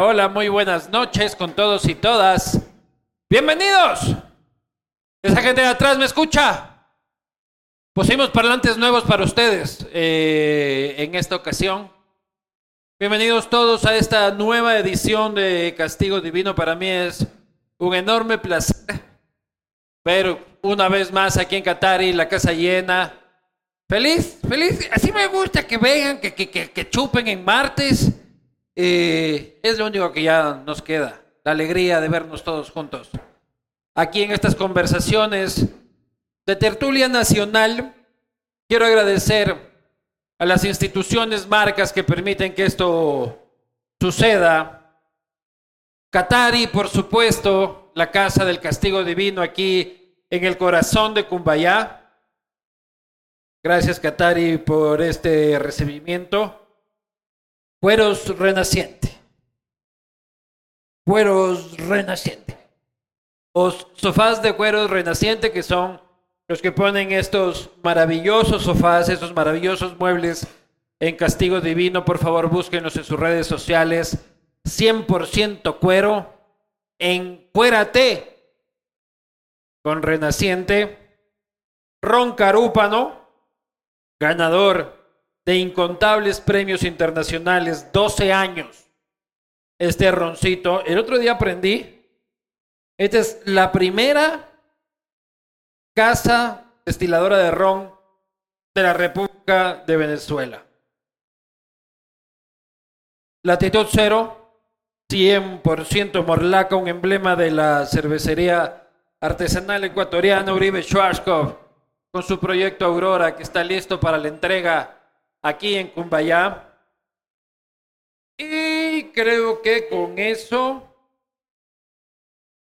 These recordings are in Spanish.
Hola. Muy buenas noches con todos y todas. Bienvenidos. Esa gente de atrás me escucha. Pusimos parlantes nuevos para ustedes eh, en esta ocasión. Bienvenidos todos a esta nueva edición de Castigo Divino. Para mí es un enorme placer ver una vez más aquí en Qatari la casa llena. Feliz, feliz. Así me gusta que vengan, que, que, que, que chupen en martes. Eh, es lo único que ya nos queda. La alegría de vernos todos juntos. Aquí en estas conversaciones de tertulia nacional, quiero agradecer a las instituciones, marcas que permiten que esto suceda. Qatari, por supuesto, la Casa del Castigo Divino aquí en el corazón de Cumbayá. Gracias, Qatari, por este recibimiento. Cueros Renaciente. Cueros Renaciente. O sofás de cueros Renaciente, que son los que ponen estos maravillosos sofás, estos maravillosos muebles en Castigo Divino. Por favor, búsquenos en sus redes sociales. 100% cuero. Encuérate con Renaciente. Ron Carúpano, ganador de incontables premios internacionales, 12 años. Este roncito, el otro día aprendí, esta es la primera casa destiladora de ron de la República de Venezuela. Latitud cero, 100% Morlaca, un emblema de la cervecería artesanal ecuatoriana Uribe Schwarzkopf, con su proyecto Aurora, que está listo para la entrega aquí en Cumbayá. Y creo que con eso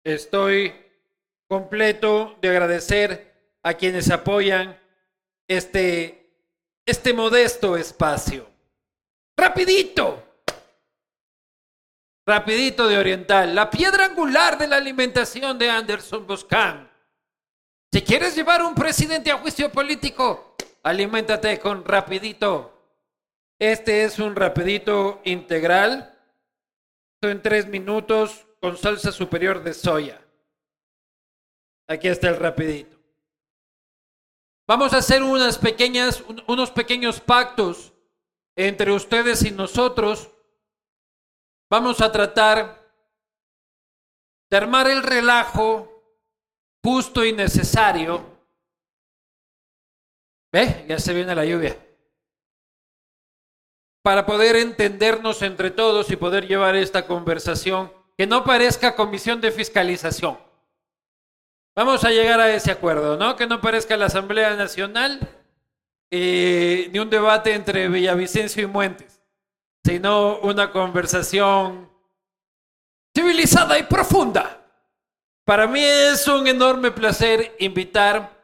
estoy completo de agradecer a quienes apoyan este, este modesto espacio. Rapidito. Rapidito de Oriental. La piedra angular de la alimentación de Anderson Boscan. Si quieres llevar un presidente a juicio político, aliméntate con rapidito. Este es un rapidito integral. En tres minutos con salsa superior de soya. Aquí está el rapidito. Vamos a hacer unas pequeñas, un- unos pequeños pactos entre ustedes y nosotros. Vamos a tratar de armar el relajo justo y necesario. ¿Ve? Ya se viene la lluvia. Para poder entendernos entre todos y poder llevar esta conversación que no parezca comisión de fiscalización. Vamos a llegar a ese acuerdo, ¿no? Que no parezca la Asamblea Nacional eh, ni un debate entre Villavicencio y Muentes, sino una conversación civilizada y profunda. Para mí es un enorme placer invitar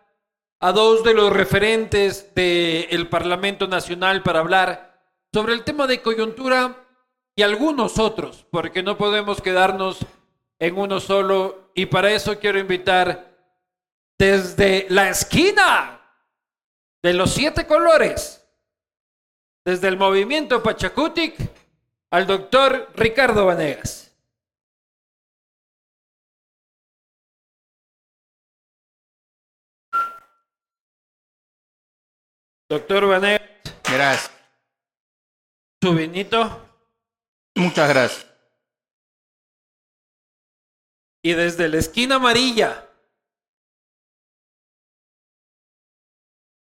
a dos de los referentes del Parlamento Nacional para hablar sobre el tema de coyuntura y algunos otros, porque no podemos quedarnos en uno solo y para eso quiero invitar desde la esquina de los siete colores, desde el movimiento Pachacutic, al doctor Ricardo Vanegas. Doctor Vanegas, Gracias. su vinito. Muchas gracias. Y desde la esquina amarilla,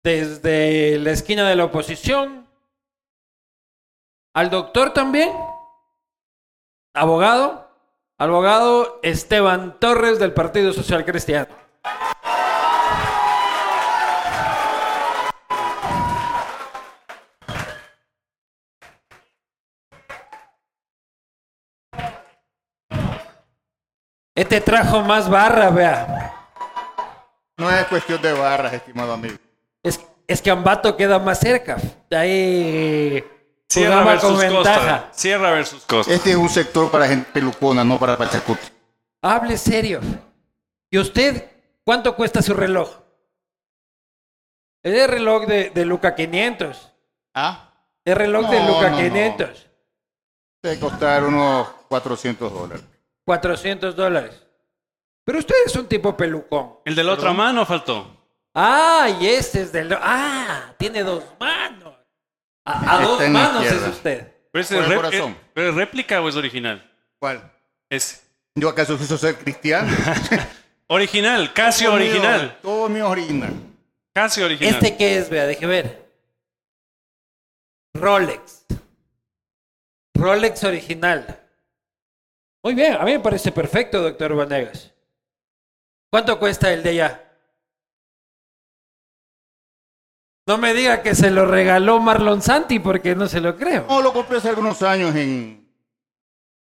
desde la esquina de la oposición, al doctor también, abogado, abogado Esteban Torres del Partido Social Cristiano. Este trajo más barra, vea. No es cuestión de barras, estimado amigo. Es, es que Ambato queda más cerca. Ahí Sierra jugaba con versus ventaja. Costa. Sierra versus Costa. Este es un sector para gente pelucona, no para Pachacuti. Hable serio. ¿Y usted cuánto cuesta su reloj? Es el reloj de, de Luca 500. ¿Ah? El reloj de Luca no, no. 500. Debe costar unos 400 dólares. 400 dólares. Pero usted es un tipo pelucón. El de la otra mano faltó. Ah, y este es del... Ah, tiene dos manos. A, a Está dos en la manos es izquierda. usted. ¿Pero es, Por el rep- corazón. eh, ¿pero es réplica o es original? ¿Cuál? Es ¿Yo acaso quiso ser cristiano? original, casi Todo mío, original. Todo mío original. Casi original. ¿Este qué es? Vea, deje ver. Rolex. Rolex original. Muy bien, a mí me parece perfecto, doctor Vanegas. ¿Cuánto cuesta el de allá? No me diga que se lo regaló Marlon Santi porque no se lo creo. No, lo compré hace algunos años en...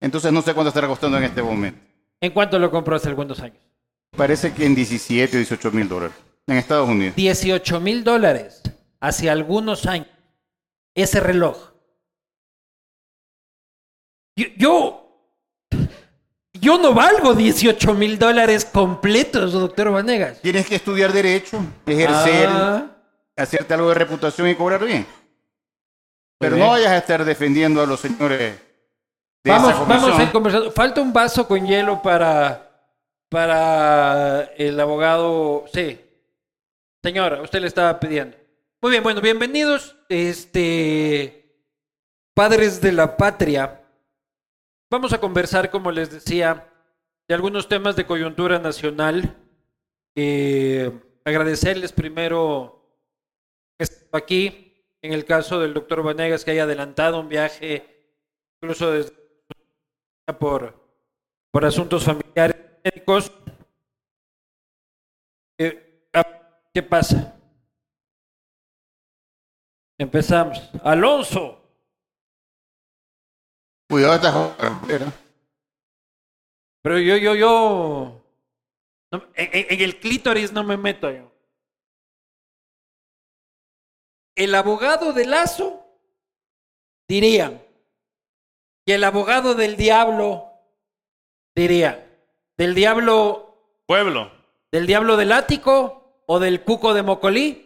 Entonces no sé cuánto estará costando en este momento. ¿En cuánto lo compró hace algunos años? Parece que en 17 o 18 mil dólares. En Estados Unidos. 18 mil dólares hace algunos años. Ese reloj. Yo, yo, yo no valgo 18 mil dólares completos, doctor Vanegas. Tienes que estudiar derecho, ejercer, Ah, hacerte algo de reputación y cobrar bien. Pero bien. no vayas a estar defendiendo a los señores de vamos, vamos a ir conversando. Falta un vaso con hielo para, para el abogado. Sí. Señora, usted le estaba pidiendo. Muy bien, bueno, bienvenidos, este, padres de la patria. Vamos a conversar, como les decía, de algunos temas de coyuntura nacional. Eh, agradecerles primero que aquí, en el caso del doctor Vanegas, que haya adelantado un viaje, incluso desde por, por asuntos familiares médicos. Eh, ¿Qué pasa? Empezamos. Alonso. Cuidado esta joder. Pero yo, yo, yo. no, en, el clítoris no me meto yo. El abogado de Lazo, dirían. Y el abogado del diablo, dirían. Del diablo, Pueblo. del diablo del ático o del cuco de Mocolí.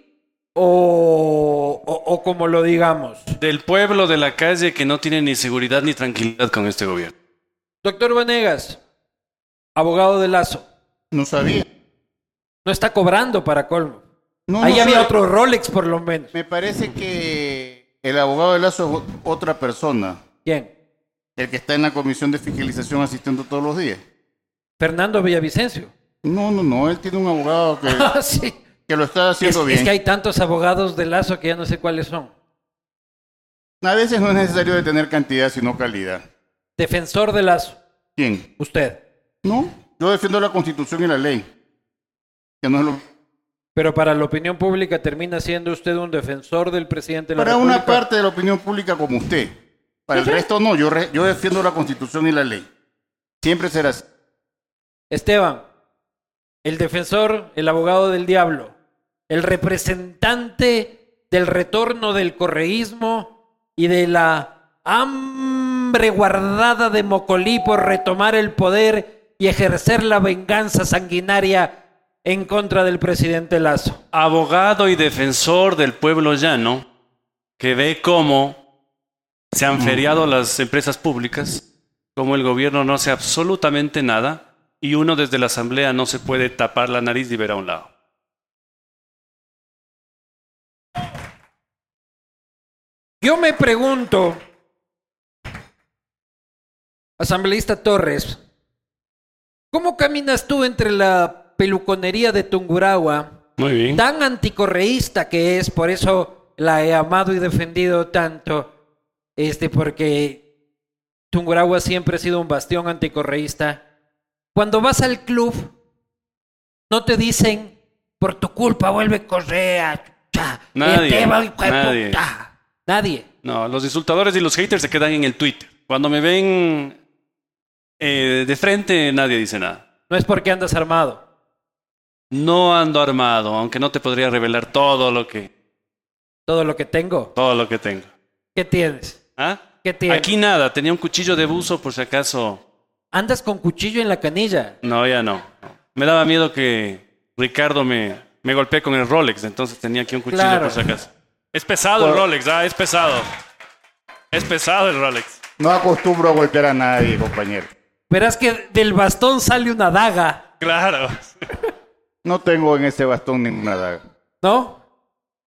O, o, o como lo digamos. Del pueblo de la calle que no tiene ni seguridad ni tranquilidad con este gobierno. Doctor Vanegas, abogado de Lazo, No sabía. no está cobrando para colmo. No, Ahí no había otro Rolex por lo menos. Me parece que el abogado de Lazo es otra persona. ¿Quién? El que está en la comisión de fiscalización asistiendo todos los días. Fernando Villavicencio. No, no, no. Él tiene un abogado que, Ah, sí. Que lo está Es, haciendo es bien. que hay tantos abogados de Lazo que ya no sé cuáles son. A veces no es necesario de tener cantidad, sino calidad. Defensor de Lazo, ¿Quién? usted. No. Yo defiendo la constitución y la ley. Que no es lo... Pero para la opinión pública termina siendo usted un defensor del presidente de la Para una parte de la opinión pública como usted. Para el resto no. Yo, re- yo defiendo la constitución y la ley. Siempre será así. Esteban, el defensor, el abogado del diablo, el representante del retorno del correísmo y de la hambre guardada de Mocolí por retomar el poder y ejercer la venganza sanguinaria en contra del presidente Lazo. Abogado y defensor del pueblo llano que ve cómo se han feriado las empresas públicas, cómo el gobierno no hace absolutamente nada y uno desde la asamblea no se puede tapar la nariz y ver a un lado. Yo me pregunto, asambleísta Torres, ¿cómo caminas tú entre la peluconería de Tungurahua, Muy bien. tan anticorreísta que es, por eso la he amado y defendido tanto, este, porque Tungurahua siempre ha sido un bastión anticorreísta. Cuando vas al club, no te dicen, por tu culpa vuelve Correa, Nadie, Esteban, hijo de nadie. puta". Nadie. No, los insultadores y los haters se quedan en el Twitter. Cuando me ven eh, de frente, nadie dice nada. No es porque andas armado. No ando armado, aunque no te podría revelar todo lo que, Todo lo que tengo. todo lo que tengo. ¿Qué tienes? ¿Ah? ¿Qué tienes? Aquí nada, tenía un cuchillo de buzo por si acaso Andas con cuchillo en la canilla. No, ya no. Me daba miedo que Ricardo me, me golpee con el Rolex, entonces tenía aquí un cuchillo Claro. por si acaso. Es pesado el Rolex, ah, es pesado. Es pesado el Rolex. No acostumbro a golpear a nadie, compañero. Verás que del bastón sale una daga, Claro. No tengo en ese bastón ninguna daga. ¿no?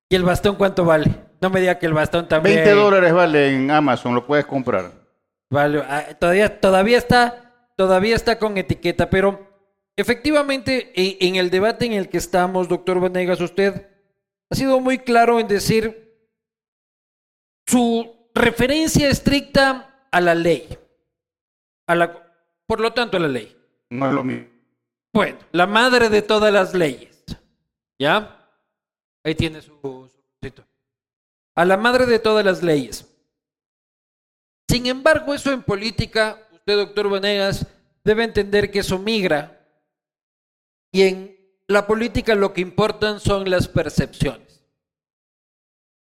¿Y el bastón cuánto vale? No me diga que el bastón también... 20 dólares vale en Amazon, lo puedes comprar. Vale, ah, todavía, todavía está, todavía está con etiqueta, pero efectivamente e- en el debate en el que estamos, doctor Vanegas, usted ha sido muy claro en decir su referencia estricta a la ley, a la, por lo tanto a la ley. No es lo mismo. Bueno, la madre de todas las leyes, ¿ya? Ahí tiene su, su. A la madre de todas las leyes. Sin embargo, eso en política, usted, doctor Vanegas, debe entender que eso migra. Y en la política lo que importan son las percepciones.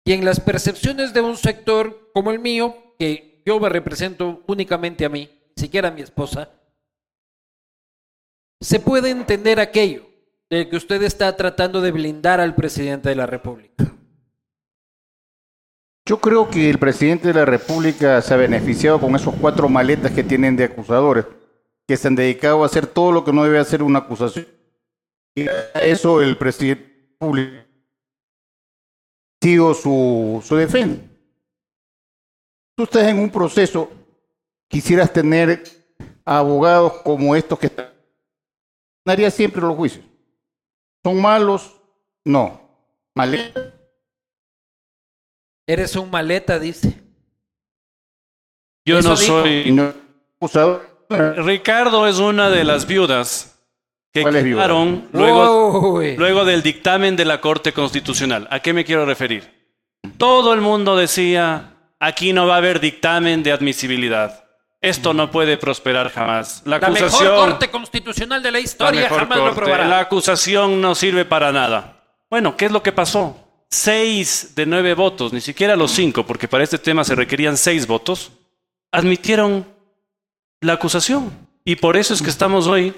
Y en las percepciones de un sector como el mío, que yo me represento únicamente a mí, ni siquiera a mi esposa, se puede entender aquello de que usted está tratando de blindar al presidente de la República. Yo creo que el presidente de la República se ha beneficiado con esos cuatro maletas que tienen de acusadores, que se han dedicado a hacer todo lo que no debe hacer una acusación. Eso el presidente de la República ha sido su, su defensa. Tú estás en un proceso, quisieras tener abogados como estos que están. Ganaría siempre los juicios. ¿Son malos? No. Maletas. Eres un maleta, dice. Yo no dijo. Soy. no acusador. Ricardo es una de las viudas que quedaron luego, Uy. luego del dictamen de la Corte Constitucional. ¿A qué me quiero referir? Todo el mundo decía, aquí no va a haber dictamen de admisibilidad. Esto no puede prosperar jamás. La la mejor corte constitucional de la historia jamás lo probará. la acusación no sirve para nada. Bueno, ¿qué es lo que pasó? Seis de nueve votos, ni siquiera los cinco, porque para este tema se requerían seis votos, admitieron la acusación. Y por eso es que estamos hoy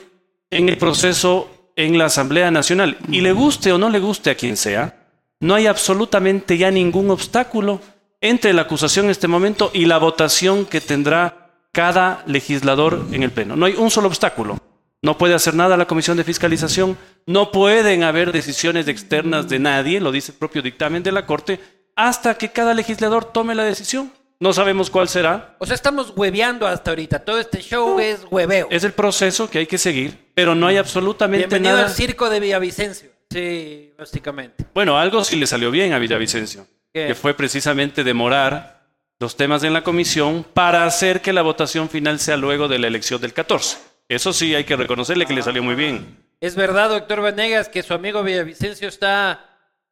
en el proceso en la Asamblea Nacional. Y le guste o no le guste a quien sea, no hay absolutamente ya ningún obstáculo entre la acusación en este momento y la votación que tendrá cada legislador en el Pleno. No hay un solo obstáculo. No puede hacer nada la Comisión de Fiscalización, no pueden haber decisiones externas de nadie, lo dice el propio dictamen de la Corte, hasta que cada legislador tome la decisión. No sabemos cuál será, O sea, estamos hueveando hasta ahorita. Todo este show es hueveo. es el proceso que hay que seguir, pero no hay absolutamente Bienvenido nada. al circo de Villavicencio. Sí, básicamente. Bueno, algo sí le salió bien a Villavicencio, ¿Qué? que fue precisamente demorar los temas en la comisión para hacer que la votación final sea luego de la elección del 14. Eso sí hay que reconocerle que le salió muy bien. ¿Es verdad, doctor Vanegas, que su amigo Villavicencio está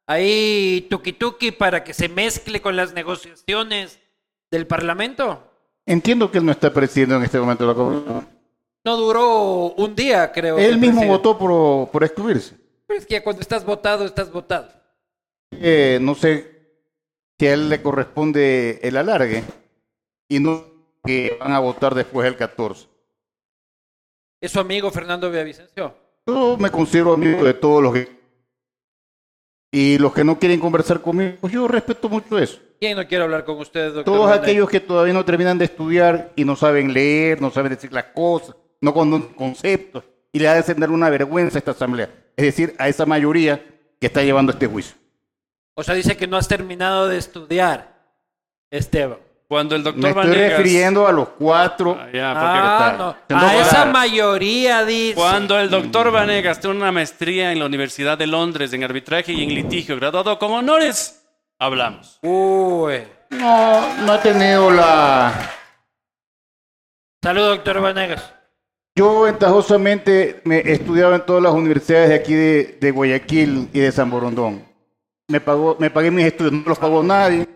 ahí tuki tuki para que se mezcle con las negociaciones del Parlamento? Entiendo que él no está presidiendo en este momento la comisión. No duró un día, creo. Él mismo votó por, por excluirse. Pero es que cuando estás votado, estás votado. Eh, no sé si a él le corresponde el alargue y no que van a votar después del 14. ¿Es su amigo Fernando Villavicencio? Yo me considero amigo de todos los que... Y los que no quieren conversar conmigo, pues yo respeto mucho eso. ¿Quién no quiere hablar con usted, doctor? Todos aquellos que todavía no terminan de estudiar y no saben leer, no saben decir las cosas, no conocen conceptos, y le hacen dar una vergüenza a esta asamblea. Es decir, a esa mayoría que está llevando este juicio. O sea, dice que no has terminado de estudiar, Esteban. Cuando el Me doctor estoy Vanegas- refiriendo a los cuatro. Ah, ya, Ah, no. A esa mayoría, dice. Cuando el doctor Vanegas tiene una maestría en la Universidad de Londres en arbitraje y en litigio, graduado con honores, hablamos. Uy. No, no ha tenido la... Salud, doctor Vanegas. Yo ventajosamente me he en todas las universidades de aquí de, de Guayaquil y de San Borondón. Me, pagó, me pagué mis estudios, no los pagó nadie.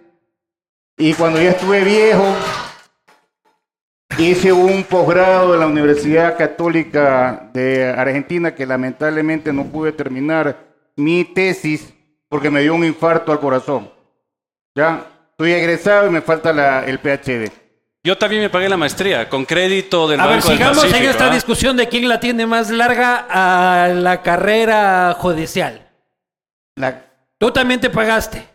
Y cuando ya estuve viejo, hice un posgrado en la Universidad Católica de Argentina que lamentablemente no pude terminar mi tesis porque me dio un infarto al corazón. Ya, estoy egresado y me falta la- el PhD. Yo también me pagué la maestría con crédito del A ver, Banco del sigamos en Pacífico, esta ¿ah? discusión de quién la tiene más larga a la carrera judicial. La- Tú también te pagaste.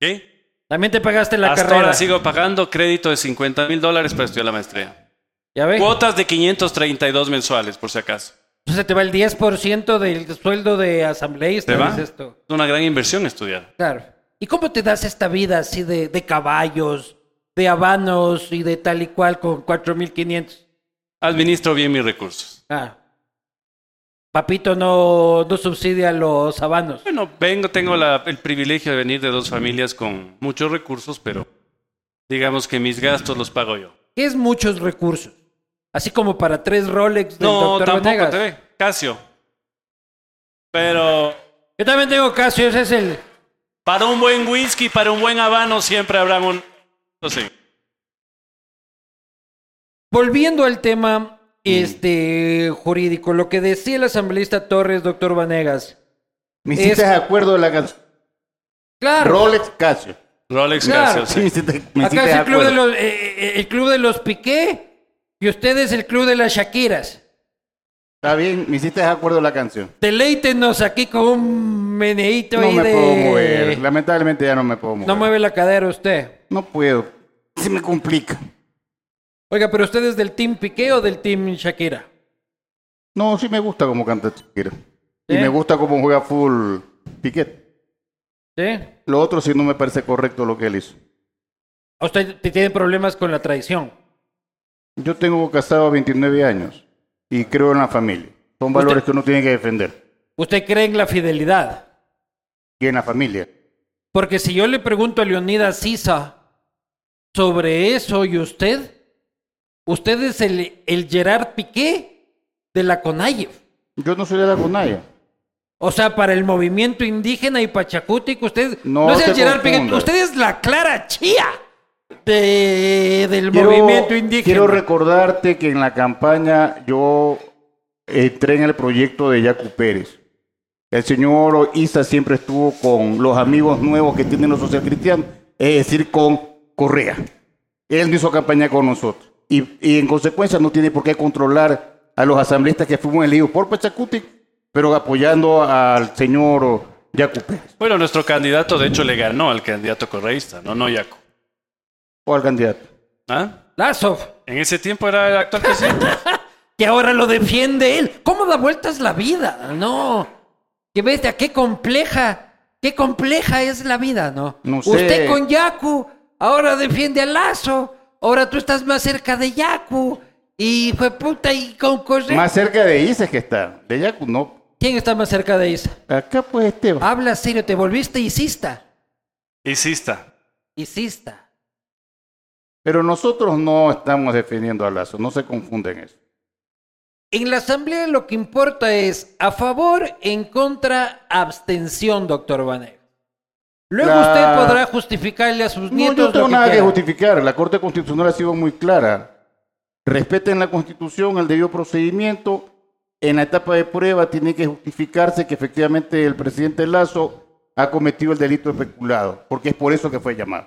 ¿Qué? También te pagaste la Hasta carrera. ahora sigo pagando crédito de 50 mil dólares para estudiar la maestría. ¿Ya ves? Cuotas de 532 mensuales, por si acaso. Entonces te va el 10% del sueldo de asambleísta. ¿Te va? ¿es esto? Es una gran inversión estudiar. Claro. ¿Y cómo te das esta vida así de, de caballos, de habanos y de tal y cual con 4.500? Administro bien mis recursos. Ah. Papito no, no subsidia los habanos. Bueno, vengo, tengo la- el privilegio de venir de dos familias con muchos recursos, pero digamos que mis gastos los pago yo. ¿Qué es muchos recursos? Así como para tres Rolex del No, doctor tampoco Venegas. te ve. Casio. Pero Yo también tengo Casio, ese es el... para un buen whisky, para un buen habano, siempre habrá un... Sé. Volviendo al tema este jurídico, lo que decía el asambleísta Torres, doctor Vanegas. Me hiciste Es- de acuerdo de la canción. Claro, Rolex Casio. Rolex Claro. Casio, Sí, me sí. hiciste, me acá es el club de, los, eh, eh, el club de los Piqué y ustedes el club de las Shakiras. Está bien, me hiciste de acuerdo de la canción. Deleítenos aquí con un meneíto No ahí me de... puedo mover. Lamentablemente ya no me puedo mover. No mueve la cadera usted. No puedo. Se me complica. Oiga, pero usted es del team Piqué o del team Shakira? No, sí me gusta como canta Shakira. Y me gusta cómo juega full Piquet. ¿Sí? Lo otro sí no me parece correcto lo que él hizo. ¿A usted te tiene problemas con la traición? Yo tengo casado 29 años y creo en la familia. Son valores que uno tiene que defender. ¿Usted cree en la fidelidad? Y en la familia. Porque si yo le pregunto a Leonidas Sisa sobre eso y usted, usted es el, el Gerard Piqué de la CONAIEF. Yo no soy de la Conaya. O sea, para el movimiento indígena y pachacútico, usted No es el Gerard Piqué, usted es la Clara Chía de- del Quiero, movimiento indígena. quiero recordarte que en la campaña yo entré en el proyecto de Yacu Pérez. El señor Isa siempre estuvo con los amigos nuevos que tienen los socialcristianos, es decir, con Correa. Él no hizo campaña con nosotros. Y, y en consecuencia no tiene por qué controlar a los asambleístas que fuimos elegidos por Pachacuti, pero apoyando al señor Yacu Pérez Bueno, nuestro candidato de hecho le ganó al candidato correísta, no, no Yaco. o al candidato. ¿Ah? Lazo, En ese tiempo era el actual presidente. que ahora lo defiende él. ¿Cómo da vueltas la vida? No. Que ves a qué compleja, qué compleja es la vida, ¿no? No sé. Usted con Yaku, ahora defiende a Lazo, ahora tú estás más cerca de Yaku, y fue puta, y con Correa. Más cerca de Isa que está, de Yacu no. ¿Quién está más cerca de Isa? Acá pues Esteban. Habla serio, te volviste isista. Hicista. Isista. Pero nosotros no estamos defendiendo a Lazo, no se confunden eso. En la asamblea lo que importa es a favor, en contra, abstención, doctor Vanegas. Luego La- usted podrá justificarle a sus No, nietos yo no tengo lo que nada que justificar. La Corte Constitucional ha sido muy clara. Respeten la Constitución, el debido procedimiento. En la etapa de prueba tiene que justificarse que efectivamente el presidente Lazo ha cometido el delito especulado, porque es por eso que fue llamado.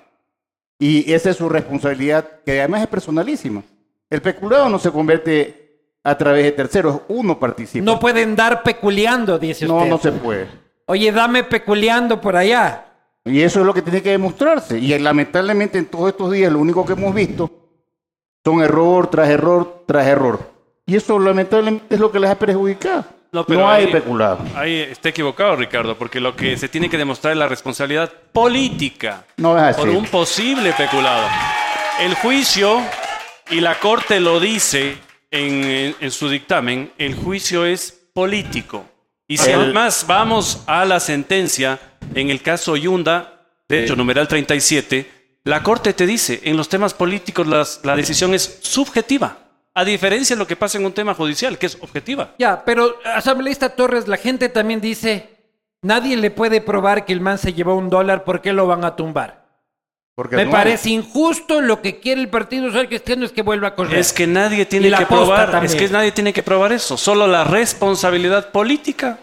Y esa es su responsabilidad, que además es personalísima. El peculado no se convierte a través de terceros, uno participa. No pueden dar peculiando, dice no, usted. no se puede. Oye, dame peculiando por allá. Y eso es lo que tiene que demostrarse. Y lamentablemente en todos estos días lo único que hemos visto son error tras error tras error. Y eso lamentablemente es lo que les ha perjudicado. No, No, hay ahí- peculado. Ahí está equivocado, Ricardo, porque lo que se tiene que demostrar es la responsabilidad política No es así. por un posible peculado. El juicio, y la Corte lo dice en, en- en su dictamen, el juicio es político. Y si El- además vamos a la sentencia, en el caso Yunda, de hecho, numeral 37, la Corte te dice, en los temas políticos las- la decisión es subjetiva, a diferencia de lo que pasa en un tema judicial, que es objetiva. Ya, pero asambleísta Torres, la gente también dice, nadie le puede probar que el man se llevó un dólar, ¿por qué lo van a tumbar? Porque Me no parece injusto, lo que quiere el Partido Social Cristiano es que vuelva a correr. Es que nadie tiene que probar, también. es que nadie tiene que probar eso, solo la responsabilidad política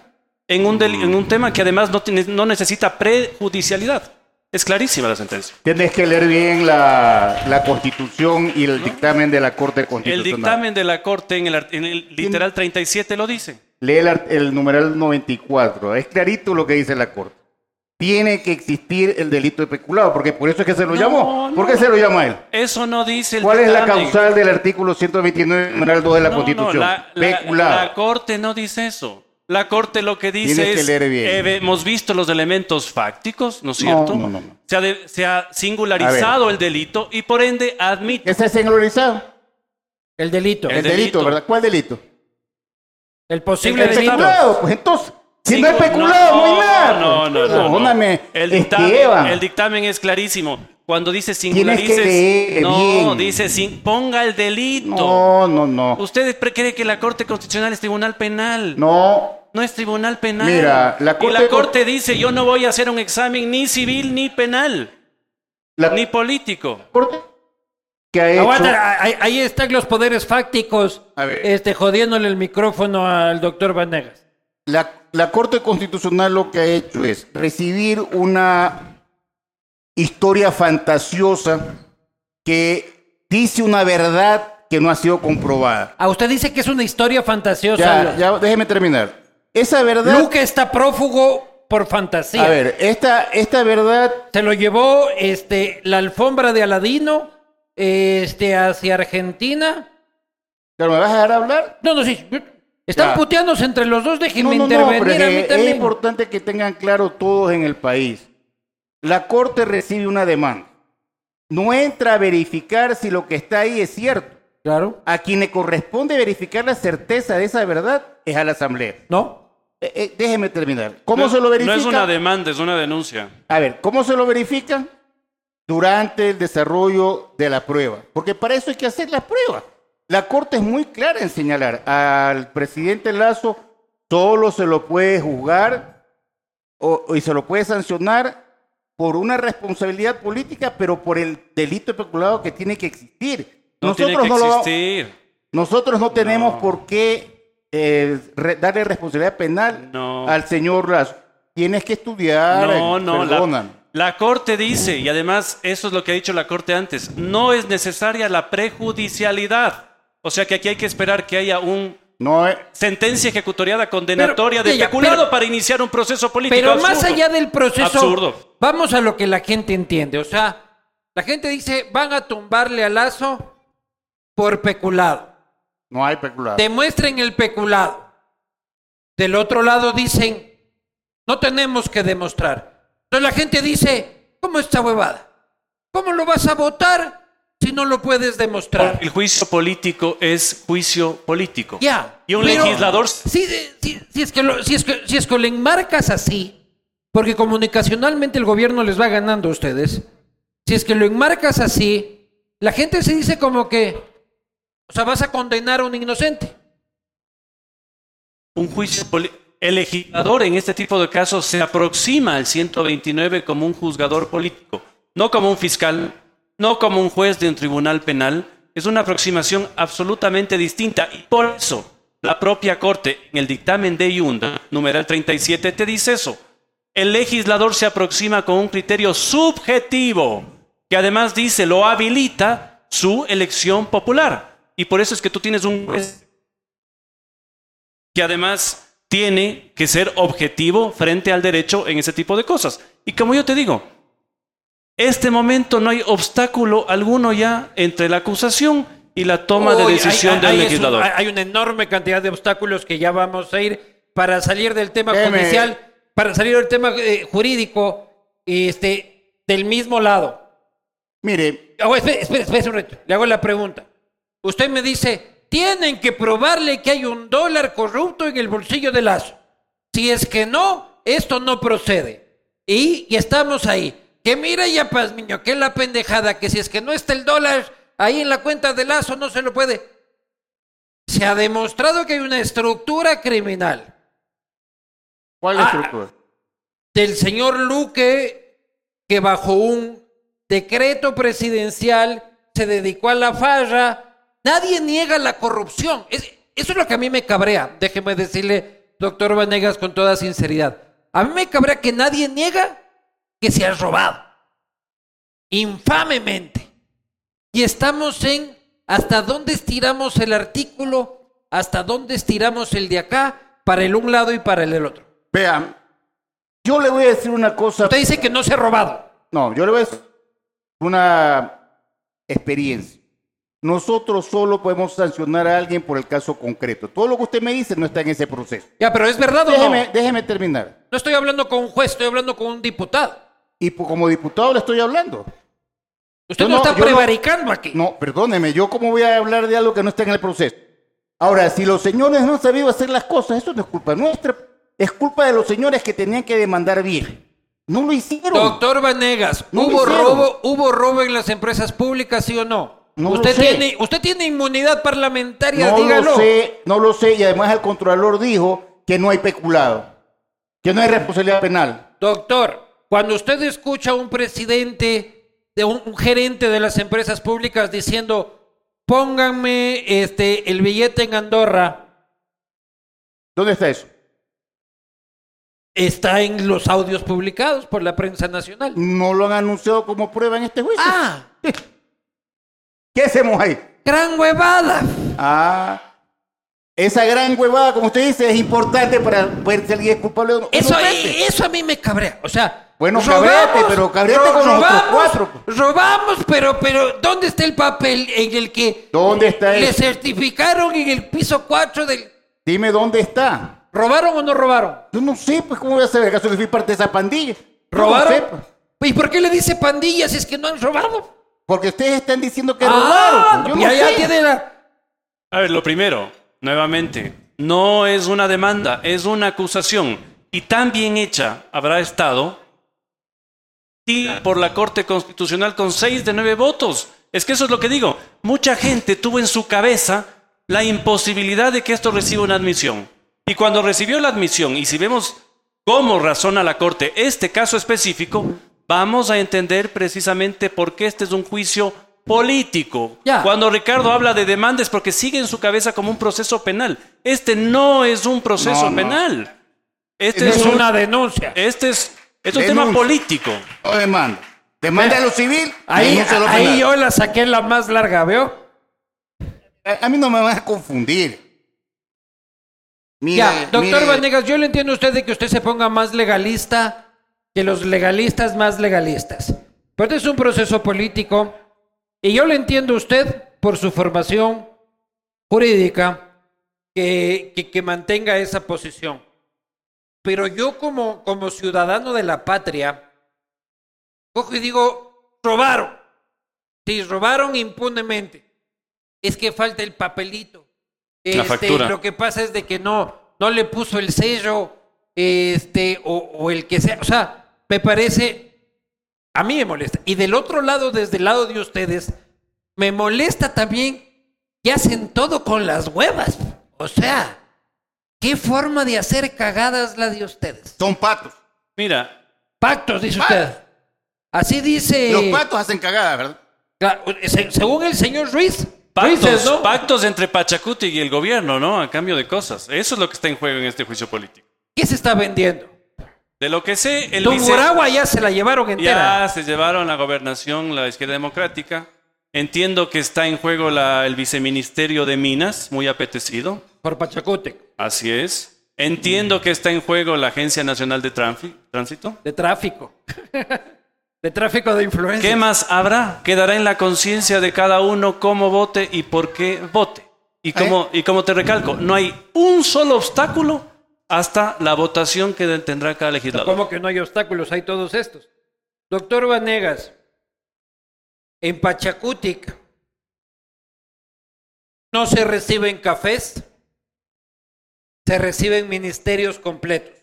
en un, en un tema que además no, tiene- no necesita prejudicialidad. Es clarísima la sentencia. Tienes que leer bien la, la Constitución y el dictamen de la Corte El Constitucional. dictamen de la Corte en el, en el literal 37 lo dice. Lee el, el numeral 94. Es clarito lo que dice la Corte. Tiene que existir el delito de peculado, porque por eso es que se lo No, llamó. ¿Por no. qué se lo llama él? Eso no dice el ¿Cuál es la causal del artículo 129, numeral 2 de la No, no, Constitución? la, la Corte no dice eso. La Corte lo que dice Tienes que es, leer bien. eh, hemos visto los elementos fácticos, ¿no es cierto? no, no, no. Se, ha de- se ha singularizado el delito y por ende admite. ¿Ese es singularizado? El delito. El, El delito, delito. ¿verdad? ¿Cuál delito? El posible El delito. pues entonces. Si no Singu- hay peculado, no, hay nada. No, pues. no, no. no, no. Perdóname, El, Esteban. dictamen, el dictamen es clarísimo. Cuando dice singularices, leer no, bien. dice sin, ponga el delito. No, no, no. ¿Usted cree que la Corte Constitucional es tribunal penal? No. No es tribunal penal. Mira, la y Corte- la Corte dice, yo no voy a hacer un examen ni civil ni penal, La ni político. Corte que ha hecho... Aguanta, ahí, ahí están los poderes fácticos, A ver. este, jodiéndole el micrófono al doctor Vanegas. La, la Corte Constitucional lo que ha hecho es recibir una historia fantasiosa que dice una verdad que no ha sido comprobada. A usted dice que es una historia fantasiosa. Ya, ya, déjeme terminar. Esa verdad... Luke está prófugo por fantasía. A ver, esta, esta verdad... Se lo llevó este, la alfombra de Aladino este, hacia Argentina. ¿Pero me vas a dejar hablar? No, no, sí. Están Ya. puteándose entre los dos. Déjenme No, no, no, intervenir a mí también. es importante que tengan claro todos en el país. La Corte recibe una demanda. No entra a verificar si lo que está ahí es cierto. Claro. A quien le corresponde verificar la certeza de esa verdad es a la Asamblea. ¿No? Eh, eh, déjeme terminar. ¿Cómo No- se lo verifica? No es una demanda, es una denuncia. A ver, ¿cómo se lo verifica? Durante el desarrollo de la prueba. Porque para eso hay que hacer la prueba. La Corte es muy clara en señalar al presidente Lazo solo se lo puede juzgar o, y se lo puede sancionar por una responsabilidad política, pero por el delito especulado que tiene que existir. No tiene que no lo- existir. nosotros no tenemos No. por qué eh, re- darle responsabilidad penal No. al señor Lazo. Tienes que estudiar. No, eh, no. La, la Corte dice, y además eso es lo que ha dicho la Corte antes, no es necesaria la prejudicialidad. O sea que aquí hay que esperar que haya un No, eh, sentencia ejecutoriada condenatoria Pero, de peculado pero- para iniciar un proceso político. Pero más allá del proceso, Absurdo. vamos a lo que la gente entiende. O sea, la gente dice, van a tumbarle a Lazo por peculado. no hay peculado. Demuestren el peculado. Del otro lado dicen, no tenemos que demostrar. Entonces la gente dice, ¿cómo esta huevada? ¿Cómo lo vas a votar si no lo puedes demostrar? El juicio político es juicio político. Ya. Y un pero legislador Si, si- si es que lo, si, es que, si es que lo enmarcas así, porque comunicacionalmente el gobierno les va ganando a ustedes, si es que lo enmarcas así, la gente se dice como que, o sea, vas a condenar a un inocente. un juicio poli- el legislador en este tipo de casos se aproxima al 129 como un juzgador político, no como un fiscal, no como un juez de un tribunal penal. Es una aproximación absolutamente distinta y por eso la propia Corte en el dictamen de Yunda, numeral 37, te dice eso. El legislador se aproxima con un criterio subjetivo que además dice lo habilita su elección popular. Y por eso es que tú tienes un juez que además tiene que ser objetivo frente al derecho en ese tipo de cosas. Y como yo te digo, este momento no hay obstáculo alguno ya entre la acusación y la toma de decisión hay- del hay- legislador. un- hay una enorme cantidad de obstáculos que ya vamos a ir para salir del tema judicial, para salir del tema eh, jurídico, este, del mismo lado. Mire, Ah, espere, espere, espere un rato. Le hago la pregunta. Usted me dice, tienen que probarle que hay un dólar corrupto en el bolsillo de Lazo. Si es que no, esto no procede. Y, y estamos ahí. Que mira ya, Pazmiño, que la pendejada, que si es que no está el dólar ahí en la cuenta de Lazo, no se lo puede. Se ha demostrado que hay una estructura criminal ¿cuál Ah, estructura? del señor Luque que bajo un decreto presidencial se dedicó a la farra. Nadie niega la corrupción. Es- eso es lo que a mí me cabrea. Déjeme decirle, doctor Vanegas, con toda sinceridad. A mí me cabrea que nadie niega que se ha robado. infamemente. Y estamos en hasta dónde estiramos el artículo, hasta dónde estiramos el de acá, para el un lado y para el del otro. Vean, yo le voy a decir una cosa. Usted dice que no se ha robado. No, yo le voy a decir una experiencia. Nosotros solo podemos sancionar a alguien por el caso concreto. Todo lo que usted me dice no está en ese proceso. Ya, pero ¿es verdad o no? Déjeme, déjeme terminar. No estoy hablando con un juez, estoy hablando con un diputado. Y po- como diputado le estoy hablando. Usted Yo no, está no- prevaricando aquí. No, perdóneme, yo cómo voy a hablar de algo que no está en el proceso. Ahora, si los señores no han sabido hacer las cosas, eso no es culpa nuestra. Es culpa de los señores que tenían que demandar bien. No lo hicieron. Doctor Vanegas, No lo ¿hubo robo, ¿hubo robo en las empresas públicas, sí o no? No lo usted, sé. tiene, usted tiene inmunidad parlamentaria, No dígalo. lo sé, no lo sé. Y además el controlador dijo que no hay peculado, que no hay responsabilidad penal. Doctor, cuando usted escucha a un presidente, de un, un gerente de las empresas públicas diciendo, pónganme este, el billete en Andorra, ¿Dónde está eso? está en los audios publicados por la prensa nacional. No lo han anunciado como prueba en este juicio. Ah, ¿Qué hacemos ahí? gran huevada. Ah, esa gran huevada, como usted dice, es importante para ver si alguien es culpable o no. Eso, eso a mí me cabrea. O sea, Bueno, cabrete, pero cabrete con otros cuatro. pues. Robamos, pero, pero, ¿dónde está el papel en el que ¿Dónde está le certificaron en el piso 4 del... Dime dónde está. ¿Robaron o no robaron? Yo no sé, pues, ¿cómo voy a saber? ¿Acaso yo fui parte de esa pandilla? Yo no ¿Robaron? sé, pues. ¿Y por qué le dice pandilla si es que no han robado? Porque ustedes están diciendo que Ah, robaron. pues, Yo ya, no ya sé. tiene la... A ver, lo primero, nuevamente, no es una demanda, es una acusación. Y tan bien hecha habrá estado por la Corte Constitucional con seis de nueve votos. Es que eso es lo que digo. Mucha gente tuvo en su cabeza la imposibilidad de que esto reciba una admisión. Y cuando recibió la admisión, y si vemos cómo razona la Corte este caso específico, vamos a entender precisamente por qué este es un juicio político. Ya. Cuando Ricardo habla de demanda es porque sigue en su cabeza como un proceso penal. Este no es un proceso No, no. penal. Este Es es, un, una denuncia. este es, es un Denuncia. tema político. No demanda. Demanda a lo civil. Ahí, denuncia lo ahí penal. yo la saqué la más larga, ¿veo? A, a mí no me van a confundir. Mire, ya, doctor mire, Vanegas, yo le entiendo a usted de que usted se ponga más legalista que los legalistas más legalistas. Pero este es un proceso político y yo le entiendo a usted por su formación jurídica que, que, que mantenga esa posición. Pero yo como, como ciudadano de la patria, cojo y digo, robaron. Sí, robaron impunemente. Es que falta el papelito. La Este, factura. Lo que pasa es de que no, no le puso el sello, este, o, o el que sea. O sea, me parece, a mí me molesta. Y del otro lado, desde el lado de ustedes, me molesta también que hacen todo con las huevas. O sea, ¿qué forma de hacer cagadas la de ustedes? Son patos. Mira, Pactos, dice Patos. usted. Así dice. Los patos hacen cagadas, ¿verdad? Claro, se- según el señor Ruiz. pactos, Ruiz, ¿no? pactos entre Pachacuti y el gobierno, ¿no? A cambio de cosas. Eso es lo que está en juego en este juicio político. ¿Qué se está vendiendo? De lo que sé, el vice- Tungurahua ya se la llevaron entera. Ya se llevaron la gobernación la izquierda democrática. Entiendo que está en juego la- el viceministerio de Minas, muy apetecido. Por Pachacútec. Así es. Entiendo que está en juego la Agencia Nacional de Tránsito. De tráfico. de tráfico de influencia. ¿Qué más habrá? Quedará en la conciencia de cada uno cómo vote y por qué vote. Y como, y como te recalco, no hay un solo obstáculo hasta la votación que tendrá cada legislador. ¿Cómo que no hay obstáculos? Hay todos estos. Doctor Vanegas, en Pachacutic no se reciben cafés, se reciben ministerios completos.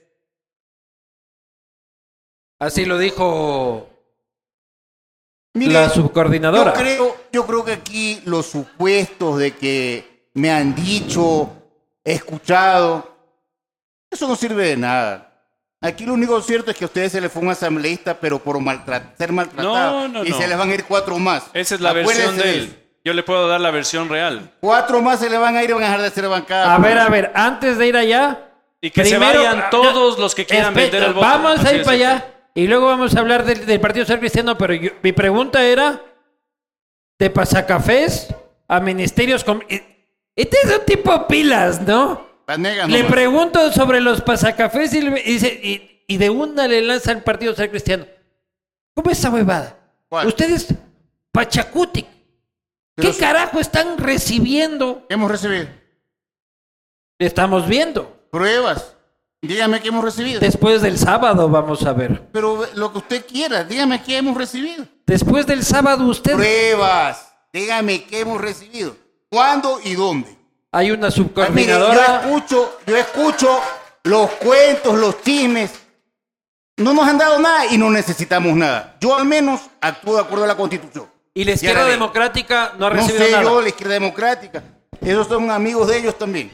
Así lo dijo Mire, la subcoordinadora. Yo creo, yo creo que aquí los supuestos de que me han dicho, he escuchado, eso no sirve de nada. Aquí lo único cierto es que a ustedes se les fue un asambleísta, pero por ser maltratado. No, no, y no. se les van a ir cuatro más. Esa es la Acuérdense versión de él. Yo le puedo dar la versión real. Cuatro más se le van a ir y van a dejar de ser bancada. A ver, a ver, antes de ir allá. Y que se vayan todos los que quieran Espera, vender el voto. Vamos Así a ir para allá. y luego vamos a hablar del, del Partido Social Cristiano, pero yo- mi pregunta era de pasacafés a ministerios... com- Este es un tipo pilas, ¿no? Le pregunto sobre los pasacafés y, le- y dice- y- y de una le lanza el Partido Social Cristiano. ¿Cómo es esa huevada? ¿Cuál? Ustedes, Pachacuti, ¿qué Pero carajo están recibiendo? ¿Qué hemos recibido? Estamos viendo. Pruebas. Dígame qué hemos recibido. Después del sábado vamos a ver. Pero lo que usted quiera, dígame qué hemos recibido. Después del sábado usted... Pruebas. Dígame qué hemos recibido. ¿Cuándo y dónde? Hay una Ah, mire, yo subcoordinadora... escucho, yo escucho los cuentos, los chismes. No nos han dado nada y no necesitamos nada. Yo al menos actúo de acuerdo a la Constitución. Y la izquierda la democrática no ha No recibido sé nada. yo, la izquierda democrática. Esos son amigos de ellos también.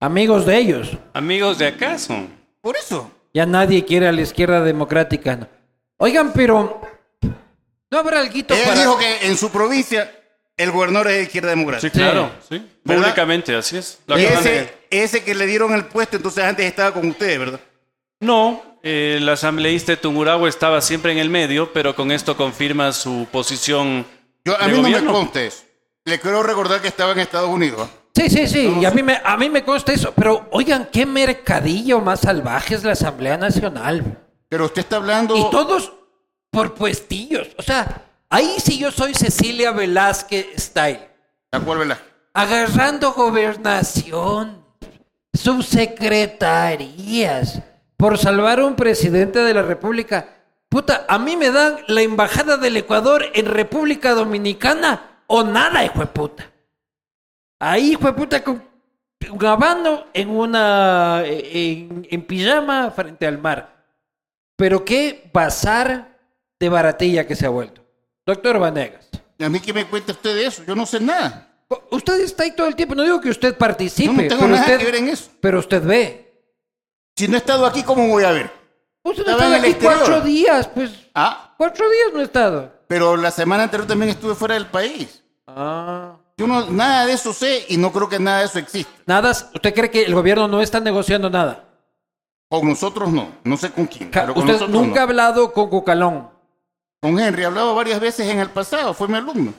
Amigos de ellos. Amigos de acaso. Por eso. Ya nadie quiere a la izquierda democrática. ¿no? Oigan, pero... ¿No habrá algo Él para... dijo que en su provincia el gobernador es de izquierda Sí, democrática. claro. Sí. ¿Verdad? Públicamente, así es. De- ese, ese que le dieron el puesto, entonces antes estaba con ustedes, ¿verdad? No, el asambleísta de Tungurahua estaba siempre en el medio, pero con esto confirma su posición Yo, a de mí no me consta eso. Le quiero recordar que estaba en Estados Unidos. ¿ah? Sí, sí, sí, y a mí, me, a mí me consta eso, pero oigan, qué mercadillo más salvaje es la Asamblea Nacional. Pero usted está hablando... Y todos por puestillos. O sea, ahí sí yo soy Cecilia Velázquez style. ¿A cuál Velázquez? Agarrando gobernación, subsecretarías, por salvar a un presidente de la República. Puta, a mí me dan la embajada del Ecuador en República Dominicana o nada, hijo de puta. Ahí, hijo de puta, con un habano en una. En, en pijama frente al mar. Pero qué bazar de baratilla que se ha vuelto. Doctor Vanegas. ¿Y a mí qué me cuenta usted de eso? Yo no sé nada. Usted está ahí todo el tiempo. No digo que usted participe. Yo no tengo pero nada usted, que ver en eso. Pero usted ve. Si no he estado aquí, ¿cómo voy a ver? Usted no Estaba en el aquí exterior. cuatro días, pues. Ah, Cuatro días no he estado. pero la semana anterior también estuve fuera del país. Ah. Yo no, nada de eso sé y no creo que nada de eso exista. Nada. ¿Usted cree que el gobierno no está negociando nada? Con nosotros no. No sé con quién. Pero con Usted nunca ha no. hablado con Cucalón. Con Henry he hablado varias veces en el pasado. Fue mi alumno.